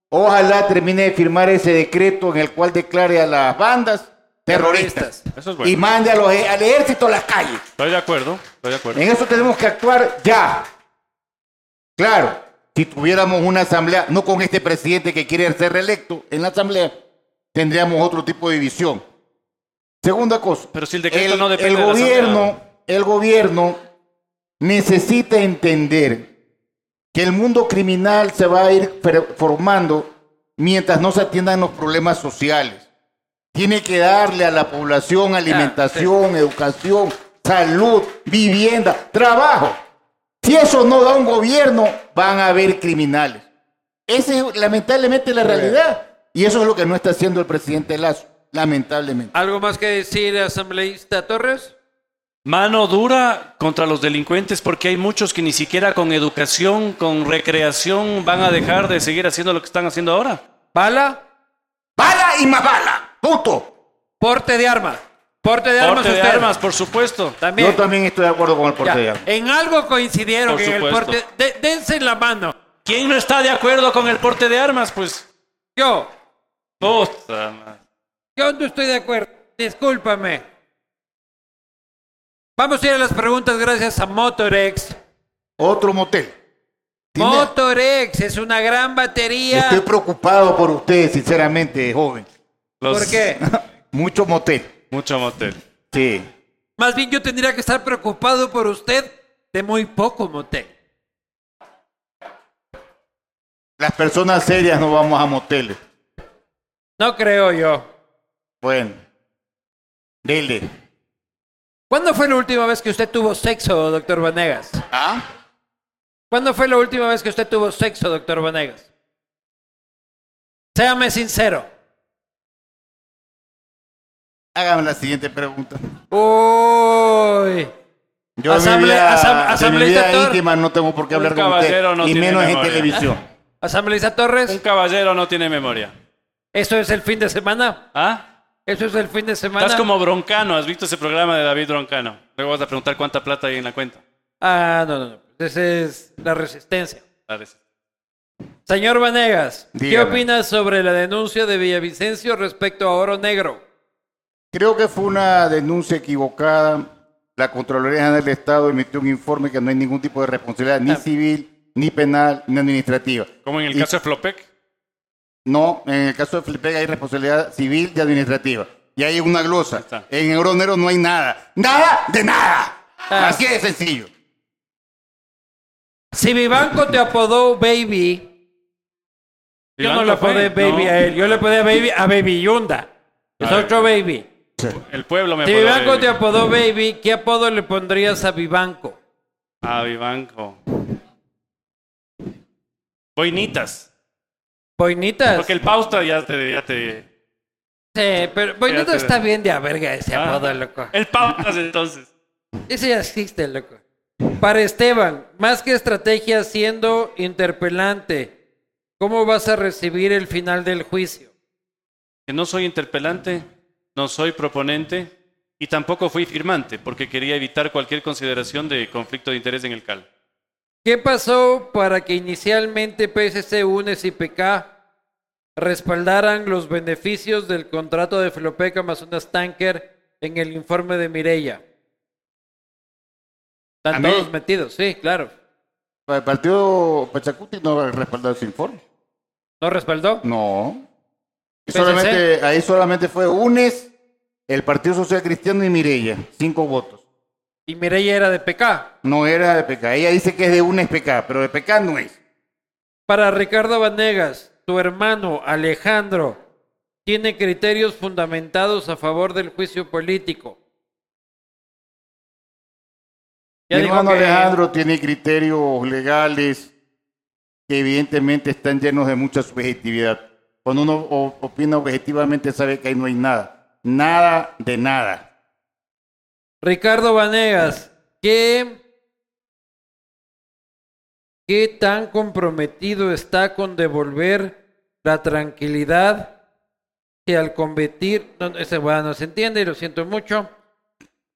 ojalá termine de firmar ese decreto en el cual declare a las bandas terroristas. Eso es bueno. Y mande a los, e- al ejército a las calles. Estoy de acuerdo, estoy de acuerdo. En eso tenemos que actuar ya. Claro, si tuviéramos una asamblea, no con este presidente que quiere ser reelecto en la asamblea, tendríamos otro tipo de visión. Segunda cosa. Pero si el decreto no depende el de la gobierno, el gobierno necesita entender que el mundo criminal se va a ir formando mientras no se atiendan los problemas sociales. Tiene que darle a la población alimentación, educación, salud, vivienda, trabajo. Si eso no da un gobierno, van a haber criminales. Esa es lamentablemente la realidad. Y eso es lo que no está haciendo el presidente Lazo, lamentablemente. ¿Algo más que decir, asambleísta Torres? Mano dura contra los delincuentes porque hay muchos que ni siquiera con educación, con recreación van a dejar de seguir haciendo lo que están haciendo ahora. ¿Bala? ¡Bala y más bala! ¡Punto! Porte de arma. Porte de armas Porte de usted. armas, por supuesto. También. Yo también estoy de acuerdo con el porte Ya, de armas. En algo coincidieron Por en el supuesto. porte. de- dense en la mano. ¿Quién no está de acuerdo con el porte de armas? Pues. Yo. Puta madre. Yo no estoy de acuerdo. Discúlpame. Vamos a ir a las preguntas gracias a Motorex. Otro motel. Tiene- Motorex es una gran batería. Estoy preocupado por ustedes, sinceramente, joven. Los- ¿Por qué? Mucho motel. Mucho motel. Sí. Más bien yo tendría que estar preocupado por usted de muy poco motel. Las personas serias no vamos a moteles. No creo yo. Bueno. Dele. ¿Cuándo fue la última vez que usted tuvo sexo, doctor Vanegas? ¿Ah? ¿Cuándo fue la última vez que usted tuvo sexo, doctor Vanegas? Séame sincero. Hágame la siguiente pregunta. Uy. Yo en mi vida, asam- mi íntima no tengo por qué hablar con usted. caballero no y tiene menos en memoria. televisión. Asambleísta Torres, Un caballero no tiene memoria. ¿Eso es el fin de semana? ¿Ah? ¿Eso es el fin de semana? Estás como Broncano. ¿Has visto ese programa de David Broncano? Luego vas a preguntar cuánta plata hay en la cuenta. Ah, no, no, no. Esa es la resistencia. Dale. Señor Vanegas, ¿qué opinas sobre la denuncia de Villavicencio respecto a Oro Negro? Creo que fue una denuncia equivocada. La Contraloría General del Estado emitió un informe que no hay ningún tipo de responsabilidad, ni Ah. civil, ni penal, ni administrativa. Como en el Y- caso de Flopec. No, en el caso de Felipe hay responsabilidad civil y administrativa. Y hay una glosa. En Euronero no hay nada. ¡Nada de nada! Ah. Así de sencillo. Si Vivanco te apodó Baby, yo no le apodé fue, Baby no. a él, yo le apodé Baby a Baby Yunda. Es A ver. otro Baby. El pueblo me Si Vivanco Baby. te apodó Baby, ¿qué apodo le pondrías a Vivanco? Ah, Vivanco. Boinitas. ¿Boinitas? Porque el pausta ya te... Ya te Sí, pero Boinitas Fíjate. está bien de a verga ese Ah. apodo, loco. El pautas entonces. Ese ya existe, loco. Para Esteban, más que estrategia siendo interpelante, ¿cómo vas a recibir el final del juicio? Que no soy interpelante, no soy proponente y tampoco fui firmante porque quería evitar cualquier consideración de conflicto de interés en el CAL. ¿Qué pasó para que inicialmente PSC, UNES y PK respaldaran los beneficios del contrato de Filopeca Amazonas Tanker en el informe de Mireya? ¿A Están todos metidos, sí, claro. El partido Pachacuti no respaldar ese informe. ¿No respaldó? No. Solamente, ahí solamente fue UNES, el Partido Social Cristiano y Mirella, cinco votos. Y Mireya era de PK. No era de PK. Ella dice que es de una PK, pero de PK no es. Para Ricardo Vanegas, tu hermano Alejandro tiene criterios fundamentados a favor del juicio político. Ya Mi hermano que- Alejandro tiene criterios legales que evidentemente están llenos de mucha subjetividad. Cuando uno opina objetivamente sabe que ahí no hay nada. Nada de nada. Ricardo Vanegas, ¿qué, ¿qué tan comprometido está con devolver la tranquilidad que al combatir... No, ese bueno, no se entiende y lo siento mucho.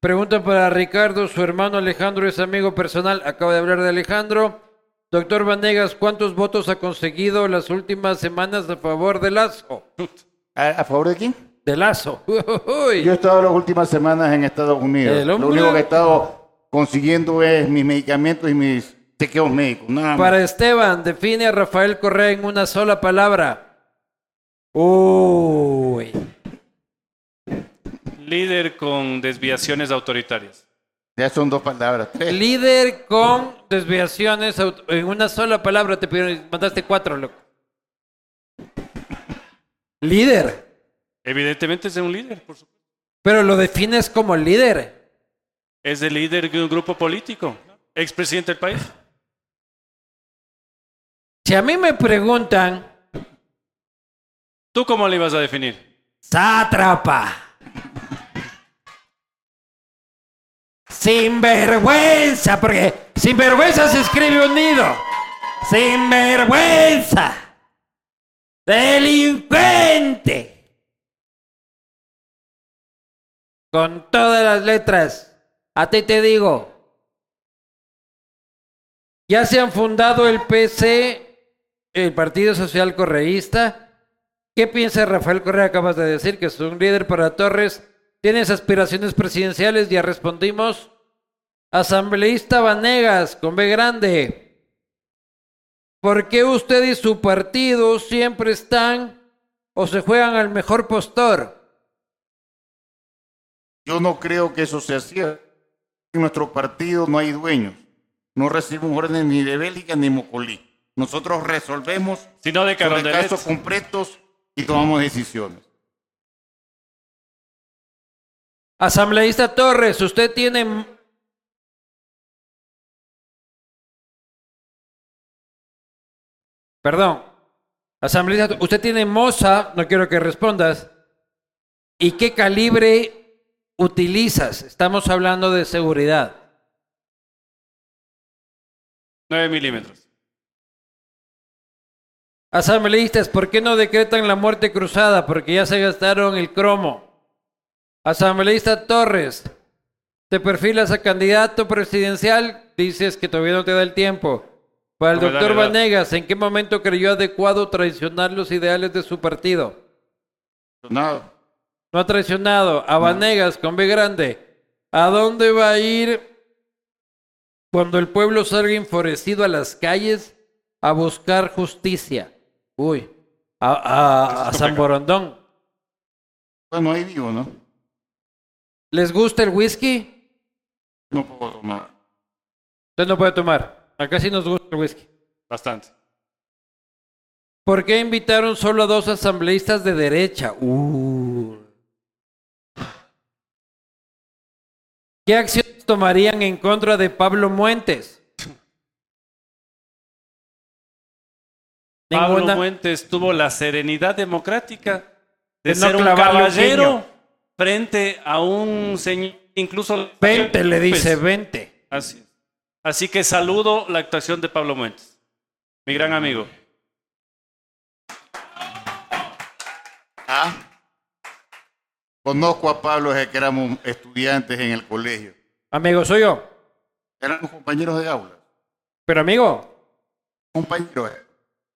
Pregunta para Ricardo, su hermano Alejandro es amigo personal, acaba de hablar de Alejandro. Doctor Vanegas, ¿cuántos votos ha conseguido las últimas semanas a favor de Lazo? ¿A, a favor de quién? De Lazo. Uy. Yo he estado las últimas semanas en Estados Unidos. El Lo único que he estado consiguiendo es mis medicamentos y mis chequeos médicos. Nada más. Para Esteban, define a Rafael Correa en una sola palabra. Uy. Líder con desviaciones autoritarias. Ya son dos palabras. Tres. Líder con desviaciones en una sola palabra. Te pidieron, mandaste cuatro, loco. Líder. Evidentemente es de un líder, por supuesto. Pero lo defines como líder. Es el líder de un grupo político, expresidente del país. Si a mí me preguntan, ¿Tú cómo le ibas a definir? sátrapa. Sinvergüenza, porque sinvergüenza se escribe unido. Sinvergüenza. Delincuente. Con todas las letras. A ti te digo. Ya se han fundado el PC, el Partido Social Correísta. ¿Qué piensa Rafael Correa? Acabas de decir que es un líder para Torres. ¿Tienes aspiraciones presidenciales? Ya respondimos. Asambleísta Vanegas, con B grande. ¿Por qué usted y su partido siempre están o se juegan al mejor postor? Yo no creo que eso sea cierto. En nuestro partido no hay dueños. No recibimos órdenes ni de Bélgica ni Mocolí. Nosotros resolvemos Sino de sobre casos completos y tomamos decisiones. Asambleísta Torres, usted tiene... Perdón. Asambleísta, usted tiene moza, no quiero que respondas. ¿Y qué calibre utilizas? Estamos hablando de seguridad. 9 milímetros. Asambleístas, ¿por qué no decretan la muerte cruzada? Porque ya se gastaron el cromo. Asambleísta Torres, te perfilas a candidato presidencial, dices que todavía no te da el tiempo. Para el No doctor. Vanegas, ¿en qué momento creyó adecuado traicionar los ideales de su partido? Nada. No ha traicionado a Vanegas con B grande. ¿A dónde va a ir cuando el pueblo salga enfurecido a las calles a buscar justicia? Uy, a, a, a San Borondón. Bueno, ahí vivo, ¿no? ¿Les gusta el whisky? No puedo tomar. Usted no puede tomar. Acá sí nos gusta el whisky. Bastante. ¿Por qué invitaron solo a dos asambleístas de derecha? Uh. ¿Qué acciones tomarían en contra de Pablo Muentes? Pablo Ninguna. Fuentes tuvo la serenidad democrática de, ser un caballero frente a un señor, incluso... Vente, le dice, vente. Así. Así que saludo la actuación de Pablo Fuentes, mi gran amigo. Conozco a Pablo desde que éramos estudiantes en el colegio. Amigo, soy yo. Éramos compañeros de aula. Pero amigo, Compañeros. eh.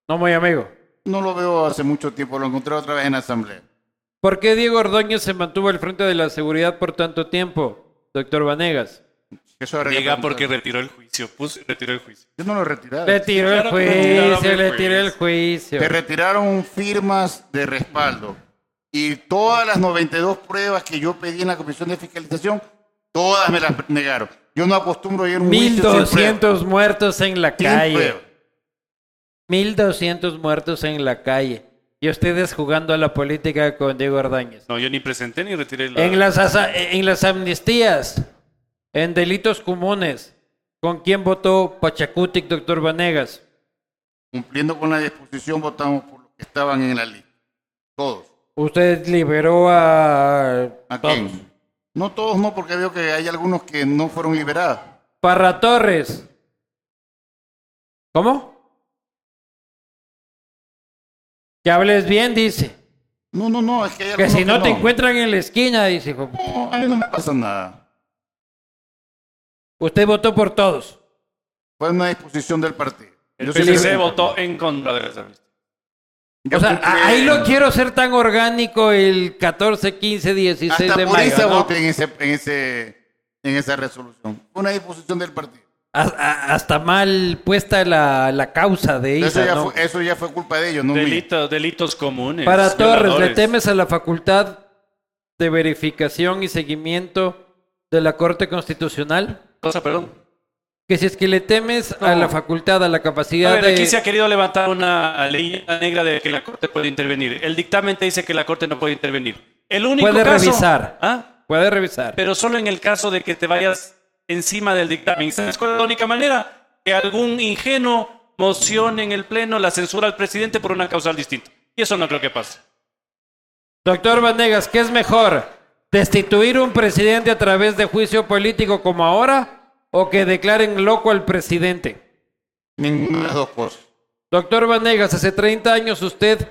no muy amigo. No lo veo hace mucho tiempo, lo encontré otra vez en la asamblea. ¿Por qué Diego Ordóñez se mantuvo al frente de la seguridad por tanto tiempo, doctor Vanegas? Eso preguntar. porque retiró el juicio, puso, retiró el juicio. Yo no lo he retirado. Le tiró el juicio, el le tiró el juicio. Se retiraron firmas de respaldo. Y todas las 92 pruebas que yo pedí en la Comisión de Fiscalización, todas me las negaron. Yo no acostumbro a ir a un juicio sin pruebas. 1200 muertos en la Sin calle. pruebas. 1200 muertos en la calle. Y ustedes jugando a la política con Diego Ordóñez. No, yo ni presenté ni retiré la... En las, asa- en las amnistías, en delitos comunes, ¿con quién votó Pachacutic, doctor Vanegas? Cumpliendo con la disposición, votamos por los que estaban en la lista. Todos. Usted liberó a... ¿A quién? No todos, no, porque veo que hay algunos que no fueron liberados. Parra Torres. ¿Cómo? Que hables bien, dice. No, no, no, es que hay Que si no te no. encuentran en la esquina, dice. No, a mí no me pasa nada. Usted votó por todos. Fue una disposición del partido. El Yo sí votó en contra de amnistía. Yo O sea, ahí lo quiero ser tan orgánico el 14, 15, 16 Hasta de por mayo. esa ¿no? voté en, ese, en, ese, en esa resolución. Una disposición del partido. Hasta mal puesta la, la causa de Eso esa, ya, ¿no? fue, eso ya fue culpa de ellos, no. Delitos, delitos comunes. Para Torres, ¿le temes a la facultad de verificación y seguimiento de la Corte Constitucional? Cosa, perdón. Que si es que le temes a la facultad, a la A capacidad ver, de... aquí se ha querido levantar una ley negra de que la Corte puede intervenir. El dictamen te dice que la Corte no puede intervenir. El único Puede caso... revisar. ¿Ah? Puede revisar. Pero solo en el caso de que te vayas encima del dictamen. ¿Sabes cuál es la única manera? Que algún ingenuo mocione en el Pleno la censura al presidente por una causal distinta. Y eso no creo que pase. Doctor Vanegas, ¿qué es mejor? ¿Destituir un presidente a través de juicio político como ahora o que declaren loco al presidente? Ninguna de las dos cosas. Doctor Vanegas, hace 30 años usted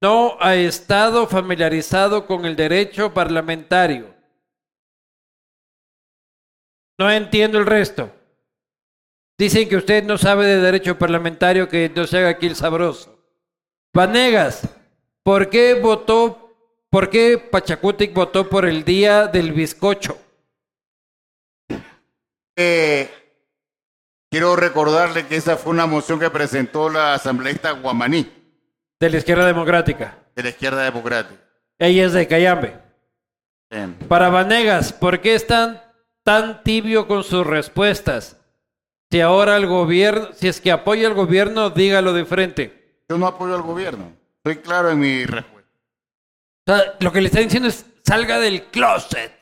no ha estado familiarizado con el derecho parlamentario. No entiendo el resto. Dicen que usted no sabe de derecho parlamentario, que no se haga aquí el sabroso. Vanegas, ¿por qué votó, por qué Pachacutic votó por el día del bizcocho? Eh, quiero recordarle que esa fue una moción que presentó la asambleísta Guamaní, De la izquierda democrática. de la izquierda democrática. Ella es de Cayambe. Bien. Para Vanegas, ¿por qué es tan, tibio con sus respuestas? Si ahora el gobierno, si es que apoya al gobierno, dígalo de frente. Yo no apoyo al gobierno. Estoy claro en mi respuesta. O sea, lo que le está diciendo es salga del closet.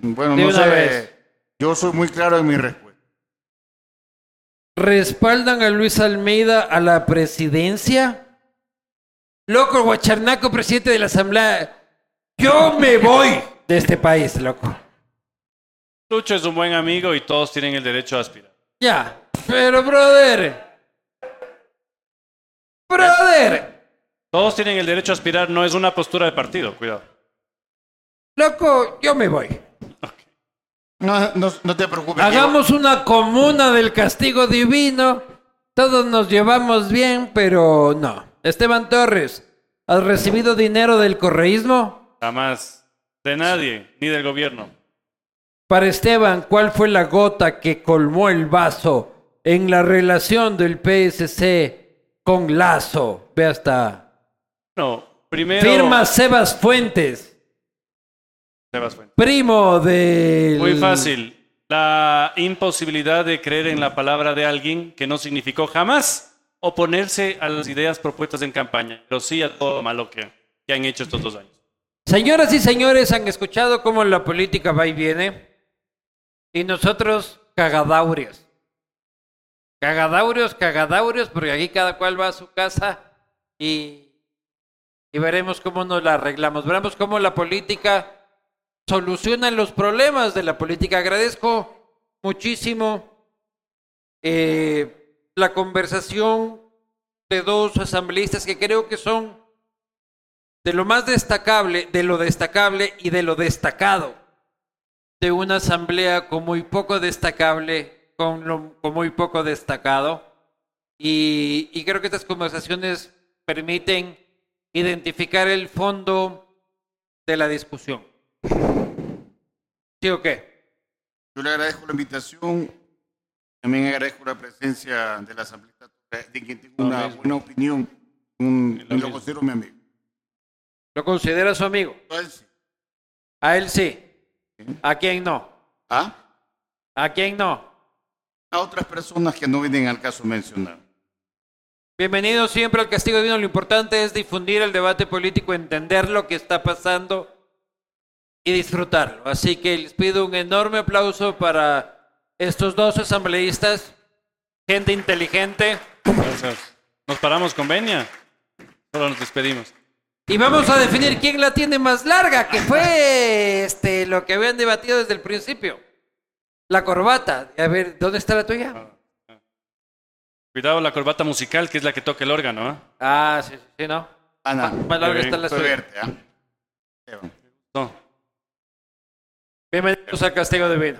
Bueno, De no una sé. vez. Yo soy muy claro en mi respuesta. ¿Respaldan a Luis Almeida a la presidencia? Loco, Guacharnaco, presidente de la Asamblea. Yo me voy de este país, loco. Lucho es un buen amigo y todos tienen el derecho a aspirar. Ya, pero brother. Brother. Todos tienen el derecho a aspirar, no es una postura de partido, cuidado. Loco, yo me voy. No, no, no te preocupes. Hagamos una comuna del castigo divino. Todos nos llevamos bien, pero no. Esteban Torres, ¿has recibido dinero del correísmo? Jamás. De nadie, ni del gobierno. Para Esteban, ¿cuál fue la gota que colmó el vaso en la relación del PSC con Lazo? Ve hasta. No, primero... Firma Sebas Fuentes, Fuentes. primo del. Muy fácil. La imposibilidad de creer en la palabra de alguien que no significó jamás oponerse a las ideas propuestas en campaña, pero sí a todo lo malo que, que han hecho estos dos años. Señoras y señores, han escuchado cómo la política va y viene. Y nosotros, cagadaurios. Cagadaurios, cagadaurios, porque aquí cada cual va a su casa y, y veremos cómo nos la arreglamos. Veremos cómo la política soluciona los problemas de la política. Agradezco muchísimo eh, la conversación de dos asambleístas que creo que son de lo más destacable, de lo destacable y de lo destacado de una asamblea con muy poco destacable, con, lo, con muy poco destacado. Y creo que estas conversaciones permiten identificar el fondo de la discusión. ¿Sí o qué? Yo le agradezco la invitación. También agradezco la presencia de la Asamblea, de quien tengo una mismo. buena opinión. Un, Lo considero mi amigo. ¿Lo considera su amigo? A él sí. ¿A quién no? ¿Ah? ¿A quién no? A otras personas que no vienen al caso mencionado. Bienvenido siempre al Castigo Divino. Lo importante es difundir el debate político, entender lo que está pasando y disfrutarlo. Así que les pido un enorme aplauso para estos dos asambleístas, gente inteligente. Gracias. Nos paramos con Benia. Solo nos despedimos. Y vamos a definir quién la tiene más larga, que fue este, lo que habían debatido desde el principio. La corbata. A ver, ¿dónde está la tuya? Cuidado la corbata musical, que es la que toca el órgano. ¿eh? Ah, sí, sí, ¿no? Ana, Más larga está la suya. ¿ah? Esteban. No. Bienvenidos al Castigo Divino.